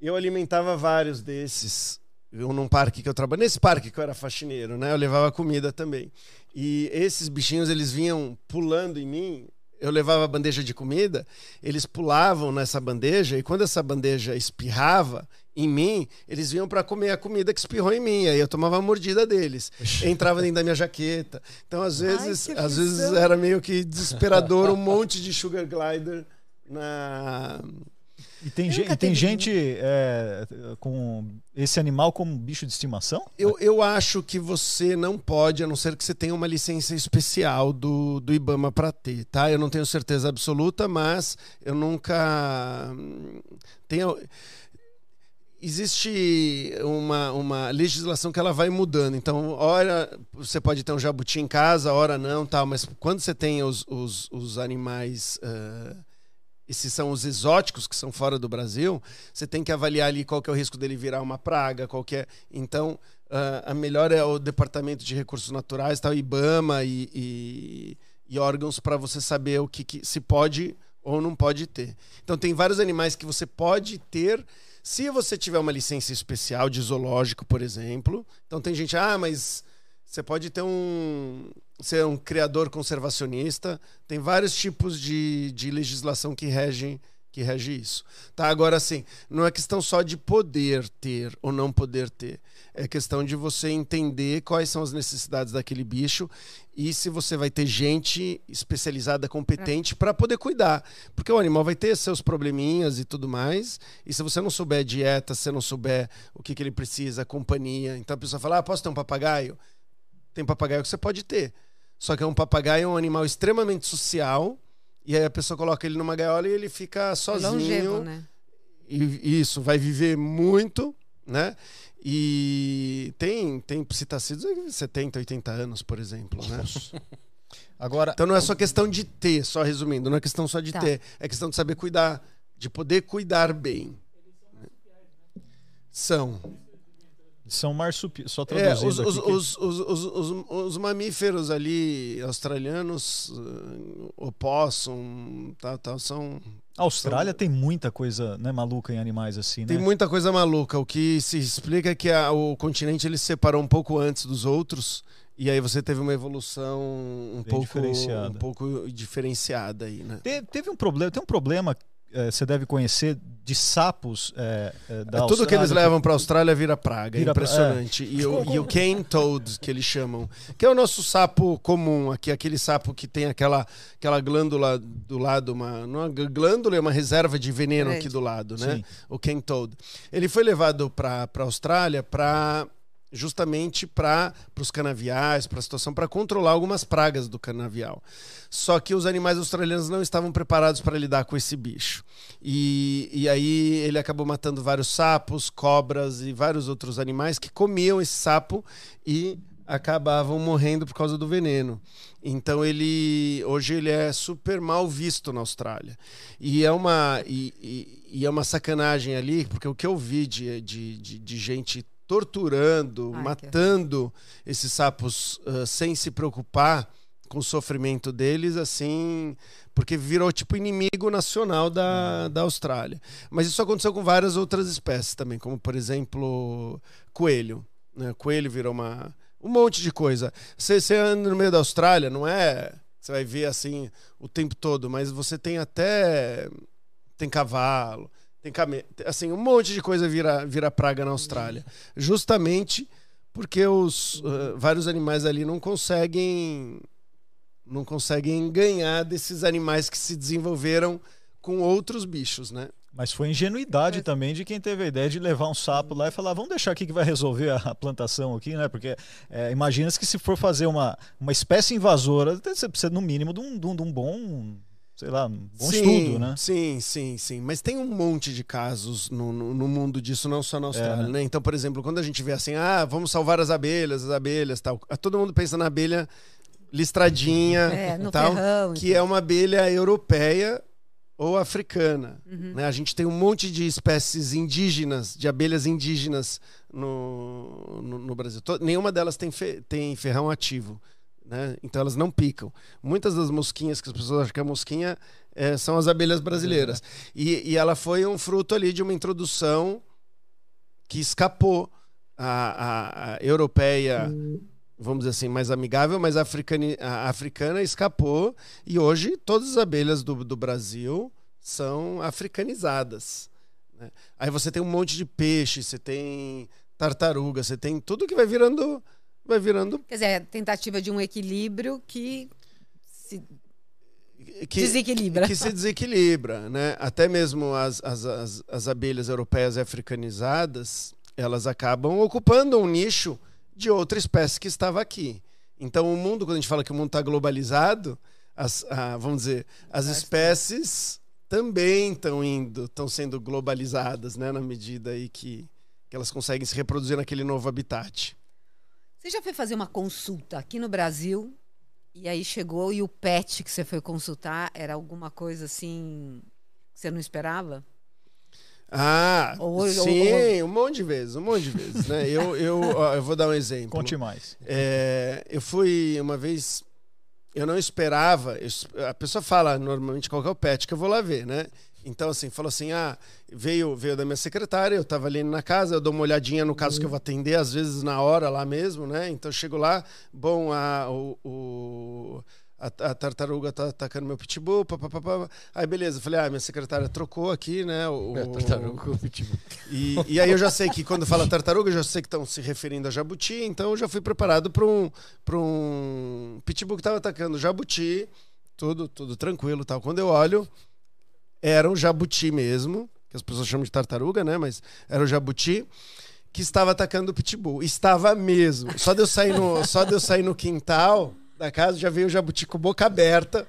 Eu alimentava vários desses. Eu, num parque que eu trabalhei, nesse parque que eu era faxineiro, né? Eu levava comida também. E esses bichinhos, eles vinham pulando em mim. Eu levava a bandeja de comida, eles pulavam nessa bandeja e quando essa bandeja espirrava em mim, eles vinham para comer a comida que espirrou em mim. Aí eu tomava a mordida deles. Entrava dentro da minha jaqueta. Então, às vezes,
que
às vezes era meio que desesperador um monte de sugar glider na
E tem,
Nunca
e tem gente é, com esse animal como bicho de estimação?
Eu, eu acho que você não pode, a não ser que você tenha uma licença especial do, do IBAMA para ter, tá? Eu não tenho certeza absoluta, mas eu nunca hum, tenho. Existe uma, uma legislação que ela vai mudando. Então, hora você pode ter um jabuti em casa, hora não, tal. Mas quando você tem os, os, os animais ah, esses são os exóticos que são fora do Brasil, você tem que avaliar ali qual que é o risco dele virar uma praga, qual que é. Então, ah, a melhor é o Departamento de Recursos Naturais, o IBAMA e, e- e órgãos para você saber o que, que se pode ou não pode ter. Então, tem vários animais que você pode ter se você tiver uma licença especial de zoológico, por exemplo. Então, tem gente, ah, mas você pode ter um ser um criador conservacionista. Tem vários tipos de, de legislação que regem que rege isso. Tá? Agora, assim, não é questão só de poder ter ou não poder ter. É questão de você entender quais são as necessidades daquele bicho e se você vai ter gente especializada, competente para poder cuidar. Porque o animal vai ter seus probleminhas e tudo mais. E se você não souber dieta, se não souber o que, que ele precisa, companhia. Então a pessoa fala: ah, posso ter um papagaio? Tem papagaio que você pode ter. Só que é um papagaio é um animal extremamente social. E aí a pessoa coloca ele numa gaiola e ele fica sozinho.
Longevo, né?
E isso, vai viver muito, né? E tem, tem psitacídeos de 70, 80 anos, por exemplo, né?
Agora,
Então não é só questão de ter, só resumindo, não é questão só de
Tá.
ter, é questão de saber cuidar, de poder cuidar bem. São.
São marsupiais, só
É,
traduzindo
os, os,
aqui que-
os, os, os, os- os mamíferos ali australianos, uh, opossum, tal, tal, são.
A Austrália tem muita coisa né, maluca em animais assim, né?
Tem muita coisa maluca. O que se explica é que a- o continente ele se separou um pouco antes dos outros. E aí você teve uma evolução um
Bem
pouco,
diferenciada.
um pouco diferenciada aí, né?
Te- teve um problema, tem um problema, eh, você deve conhecer, de sapos eh, eh, da
É, Tudo que eles
Austrália,
levam para a Austrália vira praga,
Vira
é
pra-
impressionante. E, o, e o cane toad, que eles chamam, que é o nosso sapo comum aqui, aquele sapo que tem aquela, aquela glândula do lado, uma, não é uma glândula, é uma reserva de veneno aqui do lado, né?
Sim.
O cane toad. Ele foi levado para a Austrália para justamente para os canaviais, para a situação, para controlar algumas pragas do canavial. Só que os animais australianos não estavam preparados para lidar com esse bicho. E, e aí ele acabou matando vários sapos, cobras e vários outros animais que comiam esse sapo e acabavam morrendo por causa do veneno. Então ele hoje ele é super mal visto na Austrália. E é uma, e, e- e é uma sacanagem ali, porque o que eu vi de, de, de, de gente torturando,
Ai, que
matando esses sapos ah, sem se preocupar com o sofrimento deles, assim, porque virou tipo inimigo nacional da, da Austrália. Mas isso aconteceu com várias outras espécies também, como por exemplo coelho. Né? Coelho virou uma um monte de coisa. Você, você anda no meio da Austrália, não é? Você vai ver assim o tempo todo, mas você tem até tem cavalo, tem camelo, assim um monte de coisa vira vira praga na Austrália, justamente porque os uh, vários animais ali não conseguem não conseguem ganhar desses animais que se desenvolveram com outros bichos, né?
Mas foi ingenuidade
É.
também de quem teve a ideia de levar um sapo lá e falar, vamos deixar aqui que vai resolver a plantação aqui, né? Porque é, imagina-se que se for fazer uma, uma espécie invasora, você precisa no mínimo de um, de um- de um bom, sei lá, um bom
sim,
estudo, né?
Sim, sim, sim. Mas tem um monte de casos no, no, no mundo disso, não só na Austrália,
É, né?
né? Então, por exemplo, quando a gente vê assim, ah, vamos salvar as abelhas, as abelhas, tal. Todo mundo pensa na abelha listradinha,
É, no
tal,
ferrão.
que é uma abelha europeia ou africana.
Uhum.
Né? A gente tem um monte de espécies indígenas, de abelhas indígenas no, no, no Brasil. Nenhuma delas tem, fe- tem ferrão ativo. Né? Então elas não picam. Muitas das mosquinhas que as pessoas acham que é mosquinha eh, são as abelhas brasileiras. E, e ela foi um fruto ali de uma introdução que escapou a, a- a europeia, vamos dizer assim, mais amigável, mas a, africani, a africana escapou e hoje todas as abelhas do, do Brasil são africanizadas. né? Aí você tem um monte de peixe, você tem tartaruga, você tem tudo que vai virando, vai virando
Quer dizer, a tentativa de um equilíbrio que se
que,
desequilibra.
que se desequilibra, né? Até mesmo as, as, as, as abelhas europeias e africanizadas, elas acabam ocupando um nicho de outra espécie que estava aqui. Então, o mundo, quando a gente fala que o mundo está globalizado, as, ah, vamos dizer, as espécies também estão indo, estão sendo globalizadas, né? Na medida aí que, que elas conseguem se reproduzir naquele novo habitat.
Você já foi fazer uma consulta aqui no Brasil e aí chegou e o pet que você foi consultar era alguma coisa assim que você não esperava?
Ah,
Ou- ou-
sim, um monte de vezes, um monte de vezes, né? Eu, eu, ó, eu vou dar um exemplo.
Conte mais.
É, eu fui uma vez, eu não esperava. eu a pessoa fala normalmente qual que é o pet que eu vou lá ver, né? Então, assim, falou assim: ah, veio, veio da minha secretária, eu tava ali na casa, eu dou uma olhadinha no caso que eu vou atender, às vezes na hora lá mesmo, né? Então, eu chego lá, bom, a, o, o- a, a tartaruga tá atacando meu pitbull, papapá. Aí, beleza, eu falei: ah, minha secretária trocou aqui, né? O,
É, tartaruga o pitbull. <laughs>
e, e aí eu já sei que quando fala tartaruga, eu já sei que estão se referindo a jabuti, então eu já fui preparado para um, pra um pitbull que estava atacando jabuti, tudo, tudo tranquilo tal. Quando eu olho, era um jabuti mesmo, que as pessoas chamam de tartaruga, né? Mas era o jabuti que estava atacando o pitbull. Estava mesmo. Só de eu sair no, só de eu sair no quintal da casa, já veio o jabuti com boca aberta.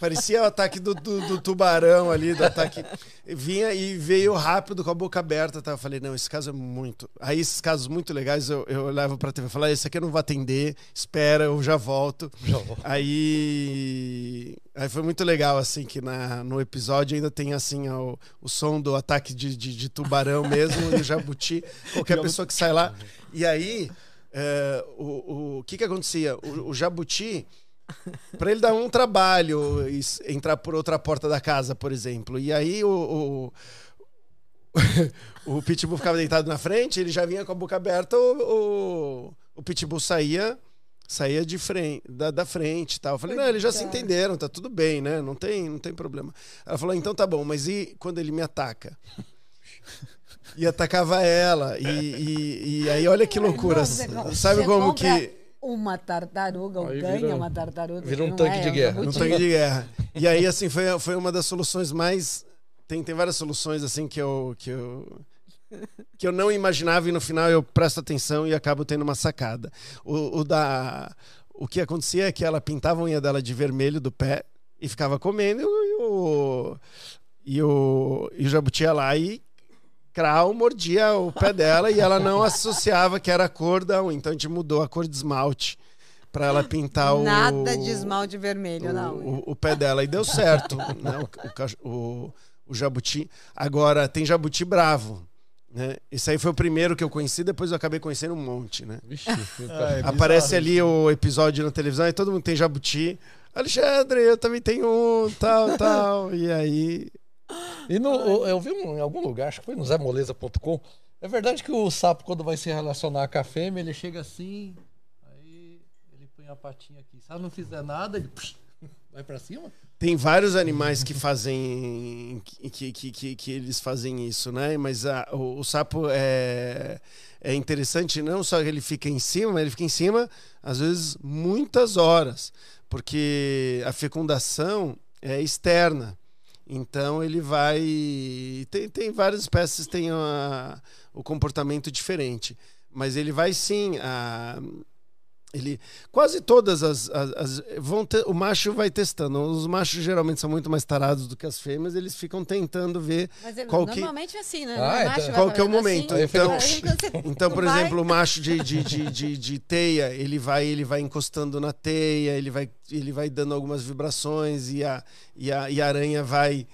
Parecia o ataque do, do, do tubarão ali, do ataque. Vinha e veio rápido com a boca aberta. Tá? Eu falei, não, esse caso é muito. Aí esses casos muito legais eu, eu levo pra TV e falo, ah, esse aqui eu não vou atender, espera, eu já volto.
Já volto.
Aí. Aí foi muito legal, assim, que na, no episódio ainda tem assim o, o som do ataque de, de, de tubarão mesmo e o jabuti. Qualquer pessoa que sai lá. E aí, é, o, o, o que que acontecia? O, o jabuti, <laughs> para ele dar um trabalho, entrar por outra porta da casa, por exemplo. E aí o, o, <laughs> o pitbull ficava deitado na frente, ele já vinha com a boca aberta, o, o, o pitbull saía saía de frente, da, da frente tal. Eu falei, não, eles já se entenderam, tá tudo bem, né? Não tem, não tem problema. Ela falou, então tá bom, mas e quando ele me ataca? E atacava ela. E, e, e aí, olha que loucura.
Compra-
Sabe
você
como que.
Uma tartaruga, ou
Aí
ganha
vira-
uma tartaruga.
vira um tanque
é,
de
um
guerra.
Jabuti.
tanque de guerra. E aí, assim, foi, foi uma das soluções mais. Tem, tem várias soluções, assim, que eu, que eu. Que eu não imaginava e no final eu presto atenção e acabo tendo uma sacada. O, o da. O que acontecia é que ela pintava a unha dela de vermelho do pé e ficava comendo e o. E o, e o jabuti ia lá e Krau mordia o pé dela e ela não associava que era a cor da unha. Então a gente mudou a cor de esmalte para ela pintar o.
Nada de esmalte vermelho,
o,
não.
o, o pé dela. E deu certo, né? O, o o, o jabuti. Agora, tem jabuti bravo. Né? Esse aí foi o primeiro que eu conheci, depois eu acabei conhecendo um monte, né?
Vixe,
Ah, é
Aparece ali o episódio na televisão e todo mundo tem jabuti. Alexandre, eu também tenho um, tal, tal. E aí.
E no, eu vi um- em algum lugar, acho que foi no zemoleza.com. É verdade que o sapo, quando vai se relacionar com a fêmea, ele chega assim, aí ele põe a patinha aqui. Se ela não fizer nada, ele psh, vai pra cima?
Tem vários animais que fazem. que, que, que, que eles fazem isso, né? Mas a- o, o sapo é, é interessante, não só que ele fica em cima, mas ele fica em cima, às vezes, muitas horas. Porque a fecundação é externa. Então ele vai. Tem, tem várias espécies que têm a- o comportamento diferente. Mas ele vai sim. A, ele, quase todas as, as- as- vão ter, o macho vai testando. Os machos geralmente são muito mais tarados do que as fêmeas, eles ficam tentando ver
Mas é-
qual que-
normalmente é assim, né?
Ah,
O
então-
macho
qual que é o
fazendo
momento.
assim,
Então- <laughs>
você
Então, por
vai-
exemplo, o <laughs> macho de, de, de, de, de teia, ele vai, ele vai encostando na teia, ele vai, ele vai dando algumas vibrações e a, e a, e a aranha vai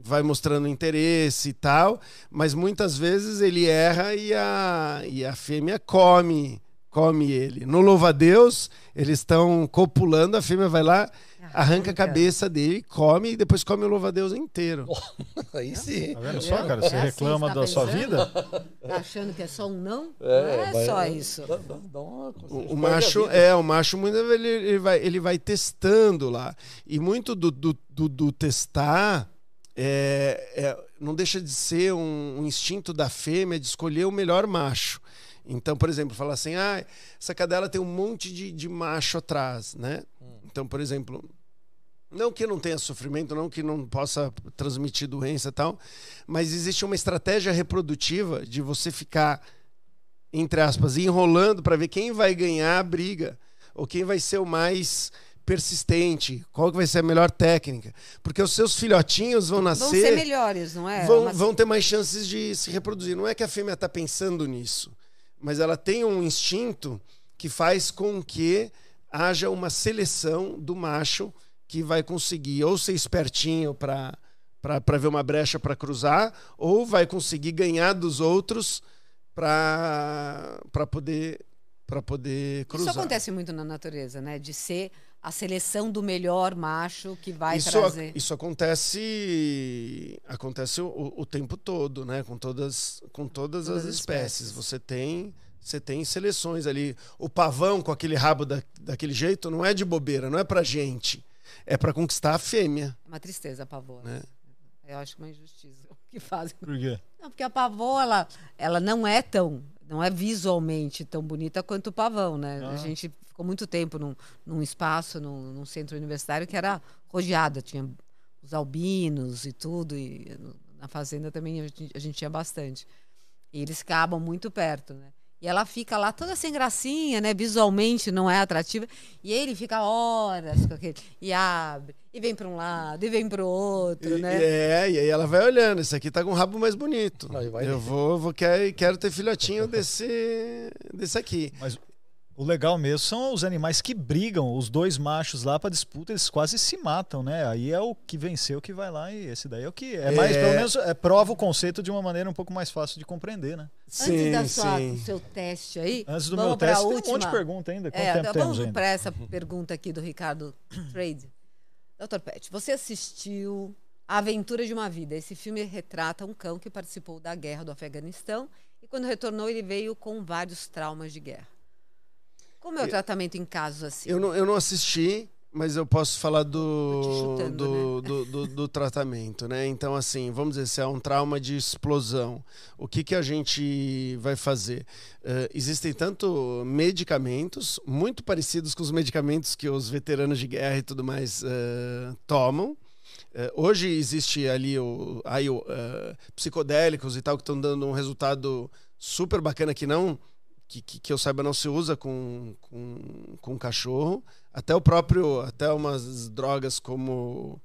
vai mostrando interesse e tal, mas muitas vezes ele erra e a, e a fêmea come come ele. No louva-a-Deus, eles estão copulando, a fêmea vai lá, arranca a cabeça dele, come e depois come o louva-a-Deus inteiro. <laughs>
Aí sim.
Tá vendo só, cara?
É
Você
assim,
reclama
você tá
da sua
pensando?
vida?
Tá achando que é só um não?
É,
não é só isso.
Dá, dá- uma-
O, o
a
macho é, o macho muito ele, ele vai ele vai testando lá e muito do, do, do- do testar é, é- não deixa de ser um, um instinto da fêmea de escolher o melhor macho. Então, por exemplo, falar assim, ah, essa cadela tem um monte de, de macho atrás, né? Então, por exemplo, não que não tenha sofrimento, não que não possa transmitir doença e tal, mas existe uma estratégia reprodutiva de você ficar entre aspas, enrolando para ver quem vai ganhar a briga ou quem vai ser o mais persistente, qual que vai ser a melhor técnica, porque os seus filhotinhos vão
Vão ser
nascer,
melhores, não é?
vão,
Uma-
vão ter mais chances de se reproduzir. Não é que a fêmea está pensando nisso, mas ela tem um instinto que faz com que haja uma seleção do macho que vai conseguir ou ser espertinho para para ver uma brecha para cruzar, ou vai conseguir ganhar dos outros para poder para poder cruzar.
Isso acontece muito na natureza, né? De ser a seleção do melhor macho que vai
isso,
trazer.
isso acontece acontece o, o tempo todo, né? Com todas com todas,
Todas
as espécies.
espécies.
Você tem você tem seleções ali. O pavão com aquele rabo da, daquele jeito não é de bobeira, não é pra gente. É pra conquistar a fêmea,
É uma tristeza a pavoa.
né?
Eu acho uma injustiça o que fazem.
Por quê?
Não, porque a pavoa, ela, ela não é tão, não é visualmente tão bonita quanto o pavão, né?
Ah.
A gente ficou muito tempo num, num espaço, num, num centro universitário que era rodeado, tinha os albinos e tudo, e na fazenda também a gente, a gente tinha bastante. E eles ficavam muito perto, né? E ela fica lá toda sem gracinha, né? Visualmente não é atrativa. E ele fica horas com aquele. E abre, e vem para um lado, e vem para o outro,
E-
né?
É, e aí ela vai olhando, esse aqui tá com um rabo mais bonito. Eu vou, vou quero, quero ter filhotinho desse, desse aqui.
Mas o legal mesmo são os animais que brigam, os dois machos lá pra disputa, eles quase se matam, né? Aí é o que venceu que vai lá e esse daí é o que é mais,
É.
pelo menos é, prova o conceito de uma maneira um pouco mais fácil de compreender, né?
Antes da sua, do seu teste aí,
Antes do
vamos
meu teste, tem um
última.
monte de pergunta ainda. Quanto
É,
tempo
então
temos
vamos
ainda?
para essa pergunta aqui do Ricardo <clears throat> Trade. Dr. Pet, você assistiu A Aventura de uma Vida. Esse filme retrata um cão que participou da guerra do Afeganistão e quando retornou ele veio com vários traumas de guerra. Como é o tratamento em casos assim?
Eu não, eu não assisti, mas eu posso falar do,
chutando,
do, do, do- do <laughs> tratamento, né? Então, assim, vamos dizer, se é um trauma de explosão, o que, que a gente vai fazer? Eh, existem tanto medicamentos, muito parecidos com os medicamentos que os veteranos de guerra e tudo mais eh, tomam. Eh, hoje existe ali o, aí, o, eh, psicodélicos e tal que estão dando um resultado super bacana que não que, que, que eu saiba não se usa com, com, com cachorro. Até o próprio, até umas drogas como,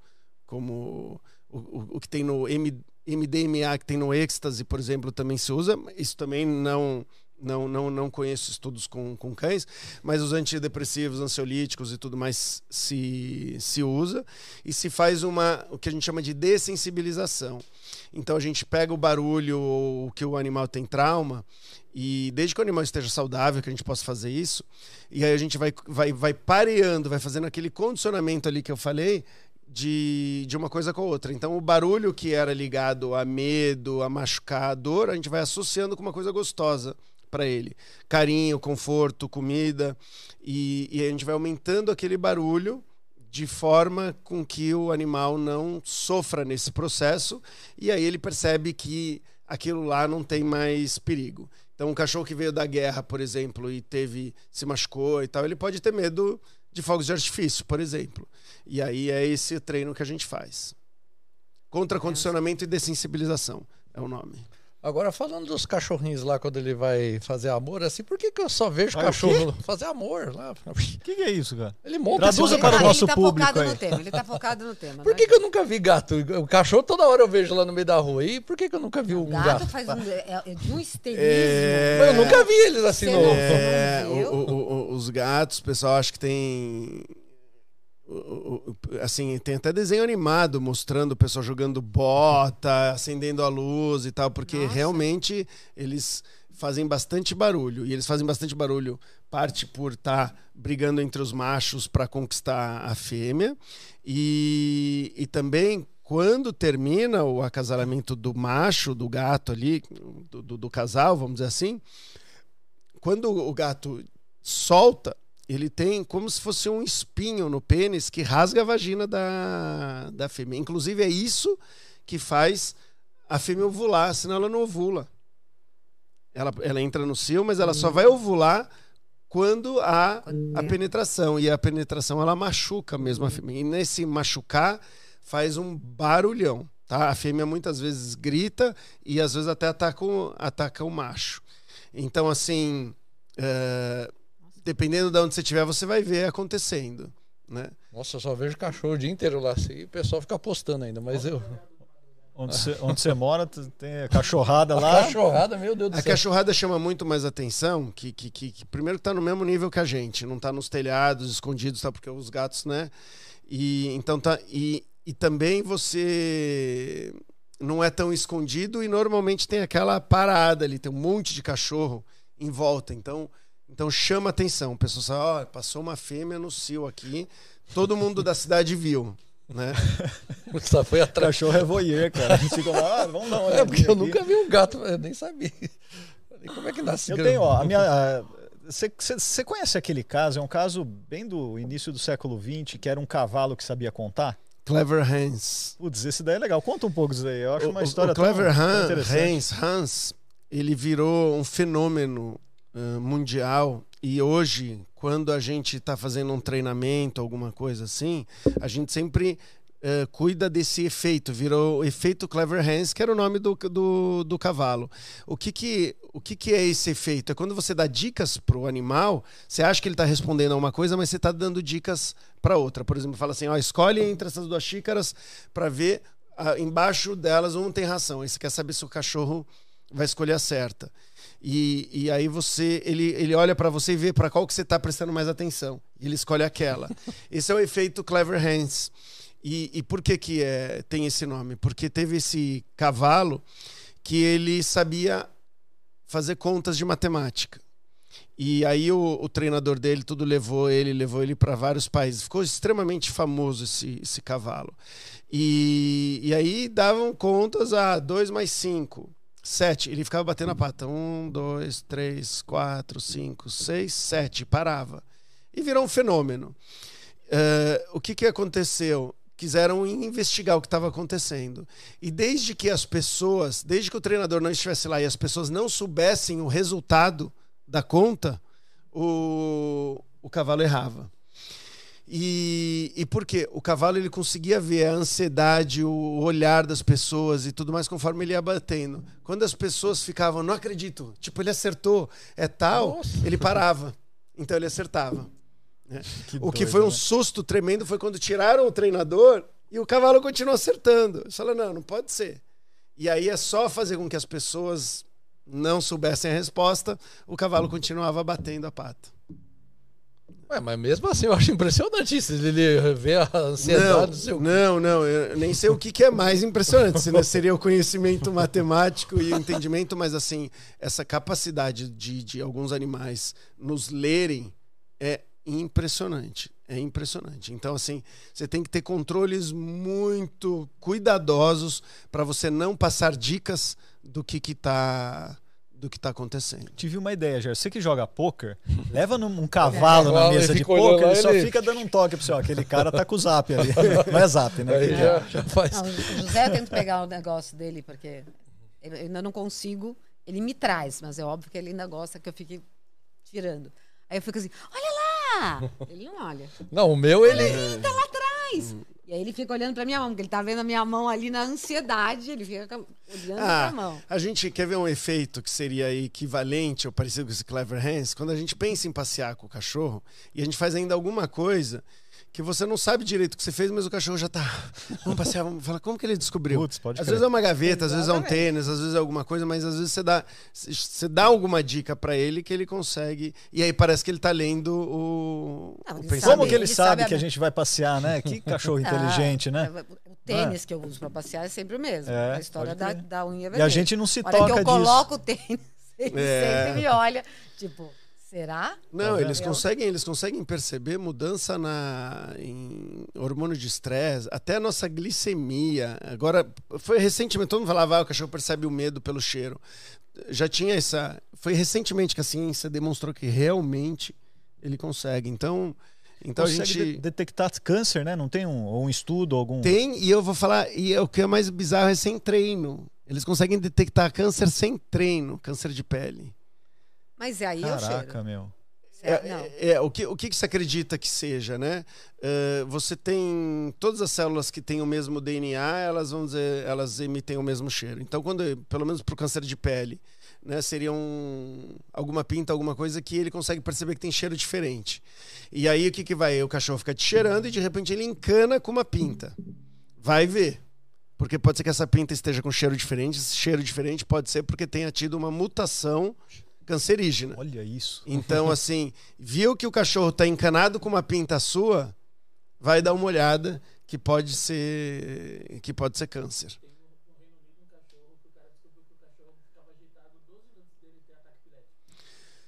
como o, o, o que tem no M, MDMA, que tem no êxtase, por exemplo, também se usa. Isso também não, não, não, não conheço estudos com, com cães, mas os antidepressivos, ansiolíticos e tudo mais se, se usa. E se faz uma, o que a gente chama de dessensibilização. Então a gente pega o barulho ou que o animal tem trauma e desde que o animal esteja saudável que a gente possa fazer isso e aí a gente vai, vai, vai pareando, vai fazendo aquele condicionamento ali que eu falei de, de uma coisa com a outra. Então o barulho que era ligado a medo, a machucar, a dor, a gente vai associando com uma coisa gostosa para ele. Carinho, conforto, comida e, e a gente vai aumentando aquele barulho de forma com que o animal não sofra nesse processo e aí ele percebe que aquilo lá não tem mais perigo. Então, um cachorro que veio da guerra, por exemplo, e teve se machucou e tal, ele pode ter medo de fogos de artifício, por exemplo. E aí é esse treino que a gente faz. Contra condicionamento e dessensibilização é o nome.
Agora, falando dos cachorrinhos lá, quando ele vai fazer amor, assim, por que, que eu só vejo cachorro fazer amor lá?
O que, que é isso, cara?
Ele monta
Traduza para o
ele
nosso
tá
público
focado
aí.
no tema, ele tá focado no tema. <laughs>
Por
né?
que, que eu nunca vi gato? O cachorro toda hora eu vejo lá no meio da rua. E por que, que eu nunca vi um
gato,
gato?
faz um, é, é de um esterismo.
É,
Mas eu nunca vi eles assim
Você
no.
não-
É, o- o- o- os gatos, o pessoal acha que tem. Assim, tem até desenho animado mostrando o pessoal jogando bota, acendendo a luz e tal, porque
Nossa.
realmente eles fazem bastante barulho. E eles fazem bastante barulho, parte por estar brigando entre os machos para conquistar a fêmea, e, e também quando termina o acasalamento do macho, do gato ali, do, do- do casal, vamos dizer assim, quando o gato solta, ele tem como se fosse um espinho no pênis que rasga a vagina da, da fêmea. Inclusive, é isso que faz a fêmea ovular, senão ela não ovula. Ela, ela entra no cio, mas ela só vai ovular quando há a
é.
penetração. E a penetração, ela machuca mesmo a fêmea. E nesse machucar, faz um barulhão. Tá? A fêmea muitas vezes grita e às vezes até ataca o, ataca o macho. Então, assim, é, dependendo de onde você estiver, você vai ver acontecendo. Né?
Nossa, eu só vejo cachorro o dia inteiro lá assim. E o pessoal fica postando ainda, mas eu. <laughs>
Onde você, onde você mora, tem a cachorrada
A
lá.
cachorrada, meu Deus do
A
céu.
cachorrada chama muito mais atenção, que, que, que, que primeiro está no mesmo nível que a gente, não está nos telhados, escondidos, tá? porque os gatos, né? E, então tá, e, e também você não é tão escondido e normalmente tem aquela parada ali, tem um monte de cachorro em volta, então, então chama atenção. O pessoal fala, ó, passou uma fêmea no cio aqui, todo mundo da cidade viu, né? <laughs>
Só foi atrás.
Cachorro é voyeur, cara. A gente fica lá, ah, vamos dar uma <laughs>
É porque eu
aqui.
nunca vi um gato, eu nem sabia. Como é que nasce
Eu
grande?
tenho, ó, a minha. Você conhece aquele caso? É um caso bem do início do século XX, que era um cavalo que sabia contar?
Clever Hans.
Putz, esse daí é legal. Conta um pouco disso aí. Eu acho
O-
uma história
o Clever
tão, tão.
Hans, Hans, ele virou um fenômeno mundial e hoje, quando a gente está fazendo um treinamento, alguma coisa assim, a gente sempre eh, cuida desse efeito, virou o efeito Clever Hands, que era o nome do, do, do cavalo. O, que, que, o que, que é esse efeito? É quando você dá dicas para o animal, você acha que ele está respondendo a uma coisa, mas você está dando dicas para outra. Por exemplo, fala assim: ó, escolhe entre essas duas xícaras para ver ah, embaixo delas um tem ração. Aí você quer saber se o cachorro vai escolher a certa. E, e aí você ele, ele olha para você e vê para qual que você está prestando mais atenção. E ele escolhe aquela. <laughs> Esse é o efeito Clever Hands. E, e por que, que é, tem esse nome? Porque teve esse cavalo que ele sabia fazer contas de matemática. E aí o, o treinador dele tudo levou ele, levou ele para vários países. Ficou extremamente famoso esse, esse cavalo. E, e aí davam contas a 2 mais 5, 7. Ele ficava batendo a pata. 1, 2, 3, 4, 5, 6, 7. Parava. E virou um fenômeno. Uh, o que, que aconteceu? quiseram investigar o que estava acontecendo. E desde que as pessoas, desde que o treinador não estivesse lá e as pessoas não soubessem o resultado da conta, o, o cavalo errava. E, e por quê? O cavalo ele conseguia ver a ansiedade, o olhar das pessoas e tudo mais conforme ele ia batendo. Quando as pessoas ficavam, não acredito, tipo, ele acertou, é tal, Nossa. ele parava. Então ele acertava. É. Que o que foi um né? susto tremendo foi quando tiraram o treinador e o cavalo continuou acertando. Eles falaram, não, não pode ser. E aí é só fazer com que as pessoas não soubessem a resposta, o cavalo continuava batendo a pata.
Ué, mas mesmo assim eu acho impressionante isso. Ele vê a ansiedade do seu.
Não, não, eu nem sei o que, que é mais impressionante. Se seria o conhecimento matemático e o entendimento, mas assim, essa capacidade de, de alguns animais nos lerem é impressionante. É impressionante. Então, assim, você tem que ter controles muito cuidadosos para você não passar dicas do que está do que tá acontecendo.
Tive uma ideia, já. Você que joga poker, <laughs> leva num, um cavalo é, na mesa de poker, ele só ele... fica dando um toque pro seu. Aquele cara tá com o zap ali. <laughs> Não é zap, né?
Aí já, já faz. Não, o José tenta pegar o negócio dele, porque eu ainda não consigo. Ele me traz, mas é óbvio que ele ainda gosta que eu fique tirando. Aí eu fico assim, olha lá! Ele não olha.
Não, o meu ele.
Ele tá lá atrás. E aí ele fica olhando pra minha mão, porque ele tá vendo a minha mão ali na ansiedade, ele fica olhando ah, pra mão.
A gente quer ver um efeito que seria equivalente ou parecido com esse Clever Hands, quando a gente pensa em passear com o cachorro e a gente faz ainda alguma coisa que você não sabe direito o que você fez, mas o cachorro já tá. Vamos passear, vamos falar. Como que ele descobriu? Putz, pode às crer. vezes é uma gaveta, às vezes é um tênis, às vezes é alguma coisa, mas às vezes você dá, você dá alguma dica para ele que ele consegue. E aí parece que ele tá lendo o.
Não, o Como que ele, ele sabe, sabe que a... gente vai passear, né? Que cachorro <laughs> inteligente, né?
O tênis é. que eu uso para passear é sempre o mesmo. É, a história da, da unha vermelha.
E a gente não se Olha toca
que eu
disso.
coloco o tênis, <laughs> ele é. sempre me olha, tipo. Será?
Não, tá eles conseguem, eles conseguem perceber mudança na em hormônio de estresse, até a nossa glicemia. Agora, foi recentemente, todo mundo falava, ah, o cachorro percebe o medo pelo cheiro. Já tinha essa. Foi recentemente que a ciência demonstrou que realmente ele consegue. Então, então
Consegue
a gente
de detectar câncer, né? Não tem um, um estudo algum?
Tem e eu vou falar e é o que é mais bizarro é sem treino. Eles conseguem detectar câncer sem treino, câncer de pele.
Mas é aí Caraca,
eu cheiro. meu.
É, é, é, o, que, o que você acredita que seja, né? Uh, você tem todas as células que têm o mesmo DNA, elas vão dizer, elas emitem o mesmo cheiro. Então, quando, pelo menos para o câncer de pele, né, seria um, alguma pinta, alguma coisa que ele consegue perceber que tem cheiro diferente. E aí o que, que vai? O cachorro fica te cheirando e de repente ele encana com uma pinta. Vai ver. Porque pode ser que essa pinta esteja com cheiro diferente. Esse cheiro diferente pode ser porque tenha tido uma mutação cancerígena.
Olha isso.
Então, <laughs> assim, viu que o cachorro está encanado com uma pinta sua, vai dar uma olhada que pode ser que pode ser câncer.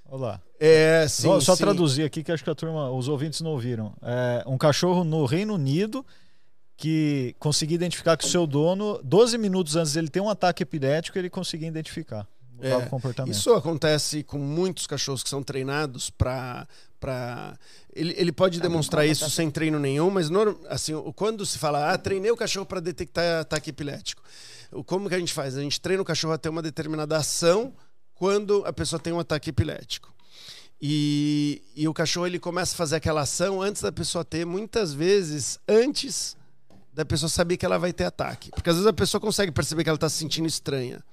Olá.
É, sim,
só, só
sim.
traduzir aqui que acho que a turma, os ouvintes não ouviram. É, um cachorro no Reino Unido que conseguia identificar que o seu dono, 12 minutos antes dele ter um ataque epilético, ele conseguia identificar
é, o comportamento. Isso acontece com muitos cachorros que são treinados para para ele, ele pode demonstrar isso sem treino nenhum, mas no, assim, quando se fala, ah, treinei o cachorro para detectar ataque epilético. Como que a gente faz? A gente treina o cachorro a ter uma determinada ação quando a pessoa tem um ataque epilético. E, e o cachorro ele começa a fazer aquela ação antes da pessoa ter, muitas vezes antes da pessoa saber que ela vai ter ataque. Porque às vezes a pessoa consegue perceber que ela está se sentindo estranha,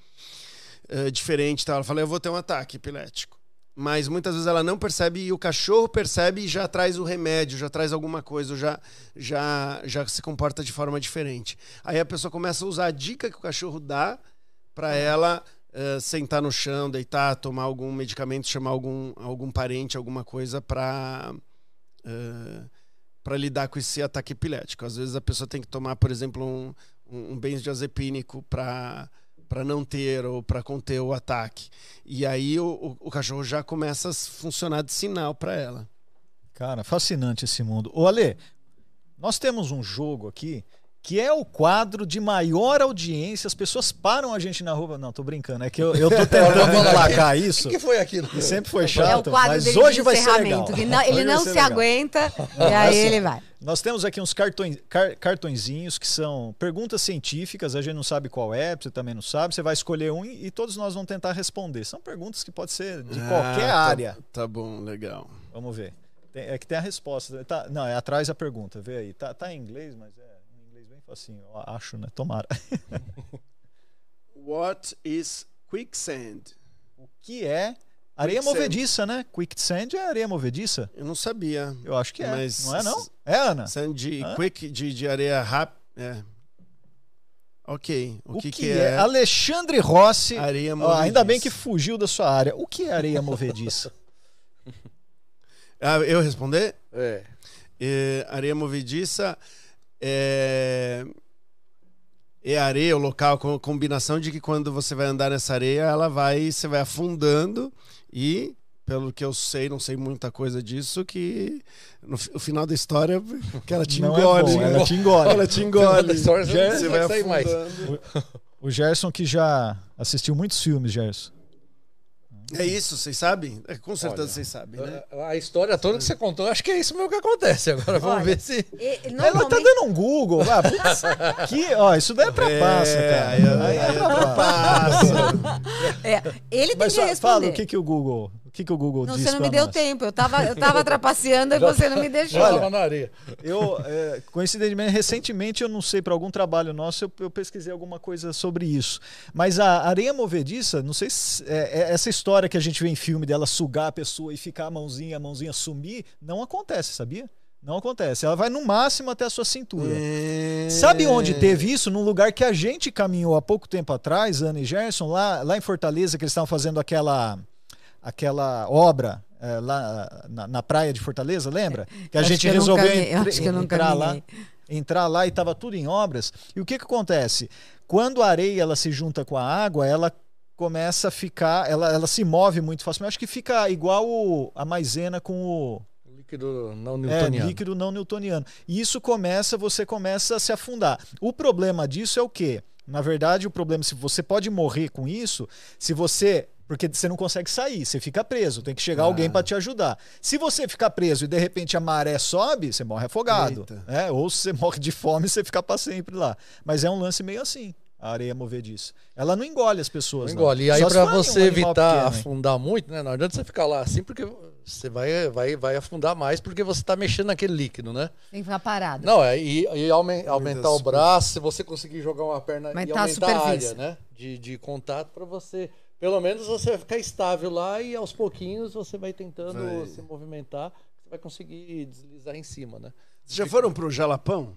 é, diferente. Tá? Ela fala, eu vou ter um ataque epilético. Mas muitas vezes ela não percebe e o cachorro percebe e já traz o remédio, já traz alguma coisa, já, já, já se comporta de forma diferente. Aí a pessoa começa a usar a dica que o cachorro dá para ela uh, sentar no chão, deitar, tomar algum medicamento, chamar algum, algum parente, alguma coisa para uh, para lidar com esse ataque epilético. Às vezes a pessoa tem que tomar, por exemplo, um, um, um benzodiazepínico para para não ter ou para conter o ataque. E aí o, o, o, cachorro já começa a funcionar de sinal para ela.
Cara, fascinante esse mundo. Ô Ale, nós temos um jogo aqui que é o quadro de maior audiência. As pessoas param a gente na rua. Não, tô brincando. É que eu, eu tô <laughs> tentando emplacar isso.
O que, que, foi aquilo?
Que sempre foi chato.
É o quadro
mas hoje
de
vai ser legal.
Que não, ele não se
legal.
aguenta <laughs> e aí
assim,
ele vai.
Nós temos aqui uns cartões, car, cartõezinhos que são perguntas científicas. A gente não sabe qual é, você também não sabe. Você vai escolher um e, e todos nós vamos tentar responder. São perguntas que podem ser de
Ah,
qualquer
tá-
área.
Tá bom, legal.
Vamos ver. Tem- é que tem a resposta. Tá, não, é atrás a pergunta. Vê aí. Tá, tá em inglês, mas é facinho. Eu acho, né? Tomara. <laughs>
What is quicksand?
O que é areia
Quicksand.
movediça, né? Quicksand é areia movediça?
Eu não sabia.
Eu acho que é.
Mas-
Não é, não? É, Ana?
Sand de
Hã?
quick de, de areia rápida. É. Ok. O,
O,
que,
que,
que
é?
é?
Alexandre Rossi.
Areia movediça.
ainda bem que fugiu da sua área. O que é areia movediça? <laughs> <laughs>
Ah, eu responder?
É.
É, areia movediça é, é areia, o local, com combinação de que quando você vai andar nessa areia, ela vai, você vai afundando e, pelo que eu sei, não sei muita coisa disso, que no fi- o final da história <laughs> que ela te
Não é
engole.
bom, ela te <laughs> engole.
Ela te engole.
História você vai
vai
sair mais.
afundando.
O Gerson que já assistiu muitos filmes, Gerson.
É isso, vocês sabem? É, com certeza
Olha,
vocês sabem, né?
A, a história toda que você contou, acho que é isso mesmo que acontece. Agora vamos
Olha,
ver se.
E-
Ela tá dando um Google. Ah, putz, que, ó, isso daí é trapaça, cara.
aí, aí, aí é trapaça.
é, ele tem
Mas
que responder.
fala o que, que o Google. O que, que o Google
Não,
disse
você não me deu
nós?
tempo. Eu tava, eu tava <laughs> trapaceando e você não me deixou.
Tava na areia.
Eu, é, coincidentemente, recentemente, eu não sei, para algum trabalho nosso, eu, eu pesquisei alguma coisa sobre isso. Mas a areia movediça, não sei se. é, é essa história que a gente vê em filme dela sugar a pessoa e ficar a mãozinha, a mãozinha sumir, não acontece, sabia? Não acontece. Ela vai no máximo até a sua cintura.
É.
Sabe onde teve isso? Num lugar que a gente caminhou há pouco tempo atrás, Ana e Gerson, lá, lá em Fortaleza, que eles estavam fazendo aquela, aquela obra eh, lá na, na praia de Fortaleza, lembra? Que a
Acho
gente
que
resolveu entre- entrar lá. Entrar lá e estava tudo em obras. E o que, que acontece? Quando a areia ela se junta com a água, ela começa a ficar, ela, ela se move muito facilmente. Acho que fica igual o- a maisena com o,
Líquido não
é,
newtoniano.
líquido não newtoniano. E isso começa, você começa a se afundar. O problema disso é o quê? Na verdade, o problema se você pode morrer com isso, se você porque você não consegue sair, você fica preso, tem que chegar
Ah.
alguém para te ajudar. Se você ficar preso e de repente a maré sobe, você morre afogado, né? Ou se você <laughs> morre de fome, você fica para sempre lá. Mas é um lance meio assim. A areia movediça. Ela não engole as pessoas.
Não
não.
engole. E aí,
um
você
animal
evitar
pequeno, hein?
afundar muito, né? Não adianta você ficar lá assim, porque você vai, vai, vai afundar mais, porque você tá mexendo naquele líquido, né?
Tem que ficar parado.
Não, é, e, e aumen- aumentar o braço, se você conseguir jogar uma perna e
Aumentar a
aumentar a área, né? De, de contato para você. Pelo menos você vai ficar estável lá e aos pouquinhos você vai tentando
Vai.
se movimentar, você vai conseguir deslizar em cima, né?
Vocês já foram pro Jalapão?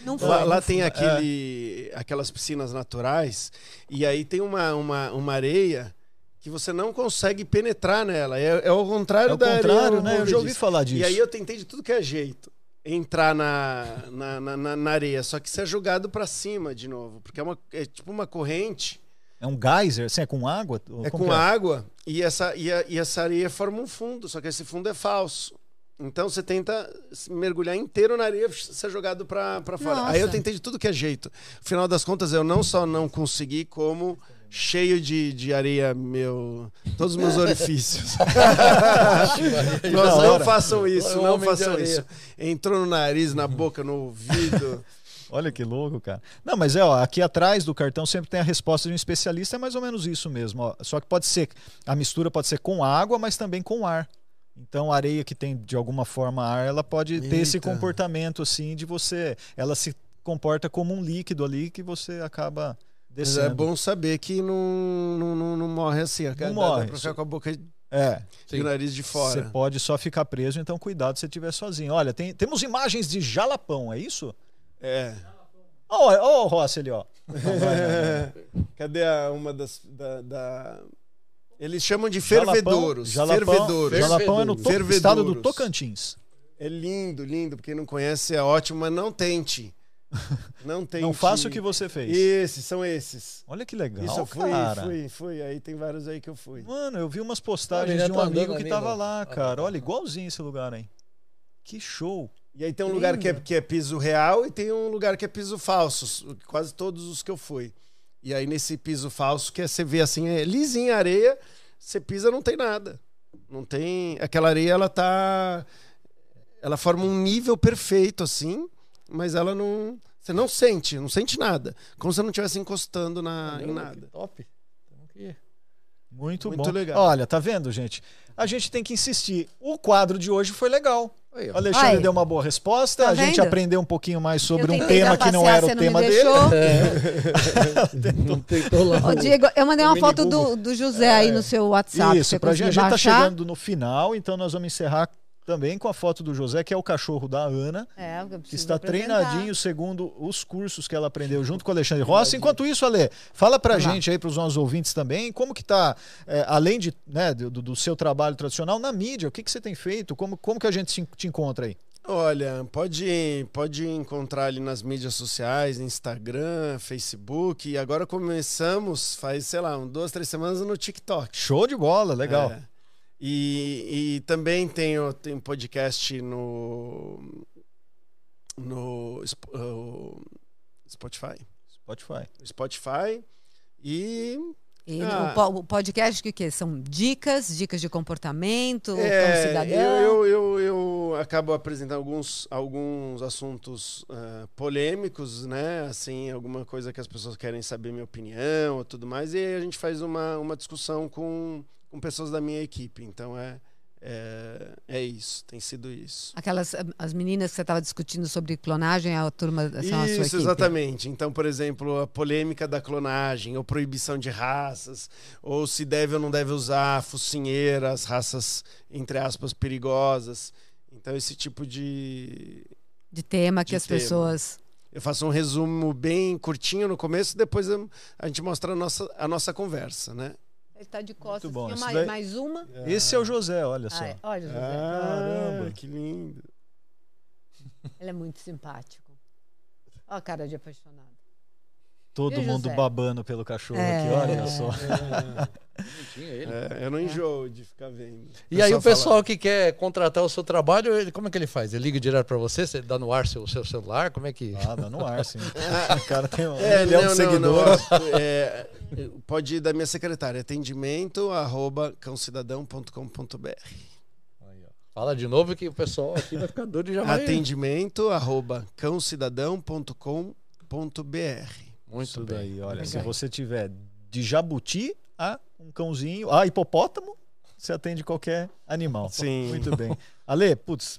Não foi.
Lá, lá
não
tem aquele, aquelas piscinas naturais e aí tem uma, uma, uma areia que você não consegue penetrar nela. É, é o contrário
É o
da
contrário,
areia
né? Eu já ouvi falar disso.
E aí eu tentei de tudo que é jeito entrar na, na, na, na- na areia, só que você é jogado pra cima de novo, porque é, uma, é tipo uma corrente,
É um geyser, assim, é com água?
é
Como
com
que
água e essa, e, a- e essa areia forma um fundo, só que esse fundo é falso. Então você tenta se mergulhar inteiro na areia, ser jogado pra, pra fora. Aí eu
Nossa.
tentei de tudo que é jeito. No final das contas, eu não só não consegui, como cheio de, de areia, meu. Todos os meus <laughs> orifícios. Nós não façam isso,
É
não façam isso. Entrou no nariz, na boca, no ouvido.
Olha que louco, cara. Não, mas é, ó, aqui atrás do cartão sempre tem a resposta de um especialista, é mais ou menos isso mesmo. Ó. Só que pode ser, a mistura pode ser com água, mas também com ar. Então a areia que tem de alguma forma ar, ela pode ter esse
Eita.
comportamento assim de você, ela se comporta como um líquido ali que você acaba
Mas
descendo.
é bom saber que não, não, não, não morre assim. Dá- dá
morre.
pra ficar com a boca e
É,
o nariz de
você
fora.
pode só ficar preso, então cuidado se você estiver sozinho. Olha, tem- temos imagens de jalapão, é isso?
É.
Ó, ó o Rossi ali, ó. <laughs>
Cadê a, uma das. Da, da- Eles chamam de fervedouros.
Jalapão,
fervedouros.
Jalapão é no to- estado do Tocantins.
É lindo, lindo. Pra quem não conhece é ótimo, mas não tente. Não tente.
Não faça o que você fez.
Esses, são esses.
Olha que legal,
Isso eu fui,
cara.
fui, fui. Aí tem vários aí que eu fui.
Mano, eu vi umas postagens de um
tá andando
amigo que tava lá, cara. Olha, igualzinho esse lugar aí. Que show.
E aí tem um lugar que é, que é piso real e tem um lugar que é piso falso. Quase todos os que eu fui. E aí nesse piso falso, que é, você vê assim, é lisinha a areia, você pisa não tem nada. Não tem. Aquela areia, ela tá. Ela forma um nível perfeito, assim, mas ela não. Você não sente, não sente nada. Como se você não estivesse encostando na, em nada.
que Top. Que ir.
Muito,
Muito
bom.
legal.
Olha, tá vendo, gente? A gente tem que insistir. O quadro de hoje foi legal.
Aí.
O Alexandre deu uma boa resposta.
Tá
a gente
vendo?
aprendeu um pouquinho mais sobre um tema que não era o tema dele.
deixou. <laughs>
Não tentou lá.
Ô, Diego, eu mandei uma foto do, do José aí no seu WhatsApp.
Isso, pra gente, a gente tá chegando no final, então nós vamos encerrar também com a foto do José, que é o cachorro da Ana,
É,
que está
apresentar.
treinadinho segundo os cursos que ela aprendeu junto com o Alexandre Rossi. Enquanto isso, Ale, fala pra
Vamos lá.
gente aí, pros nossos ouvintes também, como que tá, é, além de, né, do, do seu trabalho tradicional, na mídia, o que, que você tem feito? Como, como que a gente se- te encontra aí?
Olha, pode, pode encontrar ali nas mídias sociais, Instagram, Facebook. E agora começamos, faz, sei lá, um, duas, três semanas no TikTok.
Show de bola, legal.
É. E, e também tenho, tenho podcast no, no uh, Spotify.
Spotify.
Spotify. E
E
Ah.
o, po- o podcast que, que são dicas, dicas de comportamento,
É,
cão cidadão.
eu, eu, eu, eu acabo apresentando alguns, alguns assuntos ah, polêmicos, né? Assim, alguma coisa que as pessoas querem saber minha opinião ou tudo mais. E aí a gente faz uma, uma discussão com, com pessoas da minha equipe. Então é, é, é isso, tem sido isso.
Aquelas as meninas que você estava discutindo sobre clonagem, a turma são a sua
Isso,
equipe.
exatamente. Então, por exemplo, a polêmica da clonagem, ou proibição de raças, ou se deve ou não deve usar focinheiras, raças, entre aspas, perigosas. Então, esse tipo de.
De tema que
De
as
tema.
pessoas.
Eu faço um resumo bem curtinho no começo, depois a gente mostra a nossa, a nossa conversa, né?
Ele está de costas.
bom,
Tem
isso
mais,
daí-
mais uma.
Esse é o José, olha só.
Ah, é. olha, José.
Ah,
Caramba.
que lindo. <laughs>
Ele é muito simpático. Olha a cara de apaixonado.
Todo
E
mundo
José?
babando pelo cachorro
É.
aqui, olha só. <laughs>
Tinha ele.
É, eu não enjoo de ficar vendo.
E aí o pessoal que quer contratar o seu trabalho, ele, como é que ele faz? Ele liga direto pra você, você dá no ar seu, seu celular, como é que...
Ah, dá no ar, sim. <laughs> O cara tem um
É,
milhão
não,
de
não,
seguidores.
não. É, pode ir da minha secretária, atendimento arroba cãocidadão.com.br.
Fala de novo que o pessoal aqui vai ficar doido e já vai...
Atendimento arroba cãocidadão.com.br.
Muito
Isso
bem.
daí, olha, se
Legal.
você tiver de jabuti a um cãozinho, a hipopótamo, você atende qualquer animal.
Sim.
Muito bem. Ale, putz,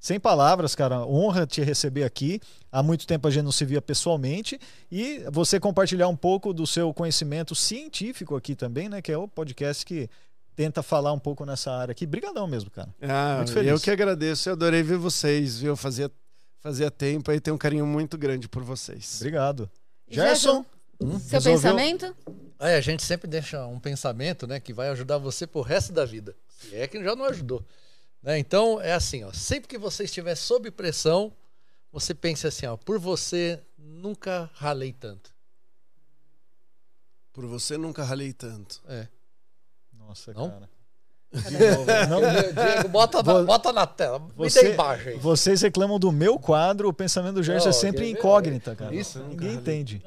sem palavras, cara, honra te receber aqui. Há muito tempo a gente não se via pessoalmente e você compartilhar um pouco do seu conhecimento científico aqui também, né, que é o podcast que tenta falar um pouco nessa área aqui. Brigadão mesmo, cara.
Ah,
Muito feliz.
eu que agradeço, eu adorei ver vocês, viu? Fazia, fazia tempo aí, tenho um carinho muito grande por vocês.
Obrigado.
E
Gerson,
Seu
Resolveu-
pensamento?
Aí a gente sempre deixa um pensamento, né, que vai ajudar você pro resto da vida. Se é que já não ajudou. Né? Então é assim, ó, sempre que você estiver sob pressão, você pense assim, ó, por você nunca ralei tanto.
Por você nunca ralei tanto.
É.
Nossa,
Não?
cara. De novo, não- <laughs>
Diego, bota, na, bota na tela. Me
Você-
dê embaixo aí.
Vocês reclamam do meu quadro, o pensamento do Gerson
Ó,
é sempre
ver?
incógnita, cara.
Isso,
Ninguém entende.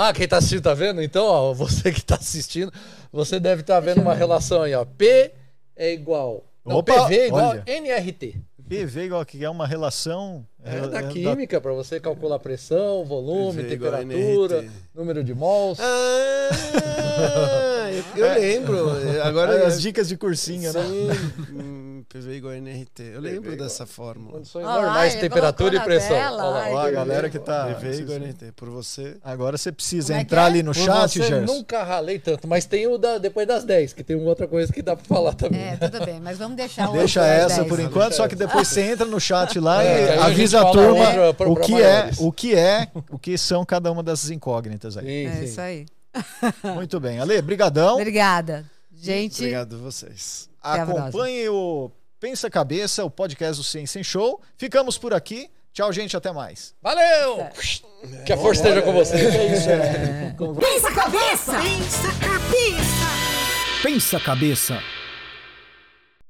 Ah, quem tá assistindo tá vendo? Então, ó, <laughs> você que tá assistindo, você deve estar vendo uma relação aí, ó. P é igual. Não,
Opa,
PV é igual
olha.
NRT.
PV igual que é uma relação.
É,
é,
da
é
química, pra você calcular a pressão, volume,
PV
temperatura, número de mols.
Ah, Eu <laughs> lembro. Agora
As dicas de cursinho, né?
Sim, hum, PV igual a NRT. Eu lembro dessa fórmula.
Condições normais, temperatura e pressão.
tela,
Olha lá.
a galera que tá.
PV igual a NRT. Por você.
Agora você precisa
Como é
entrar
é?
ali no
Por
chat,
você,
Gerson.
nunca ralei tanto, mas tem o da, depois das 10, que tem uma outra coisa que dá pra falar também.
É, tudo bem, mas vamos deixar o
Deixa essa
10.
por enquanto, só que depois você entra no chat lá
É,
e avisa a turma o que é, o que é, o que são cada uma dessas incógnitas aí.
Sim,
É isso aí.
Muito bem. Ale, brigadão.
Obrigada. Gente,
Obrigado a vocês.
Acompanhe o Pensa Cabeça, o podcast do Ciência em Show. Ficamos por aqui. Tchau, gente, até mais.
Valeu! Que a força esteja com você.
Pensa cabeça! Pensa cabeça!
Pensa Cabeça.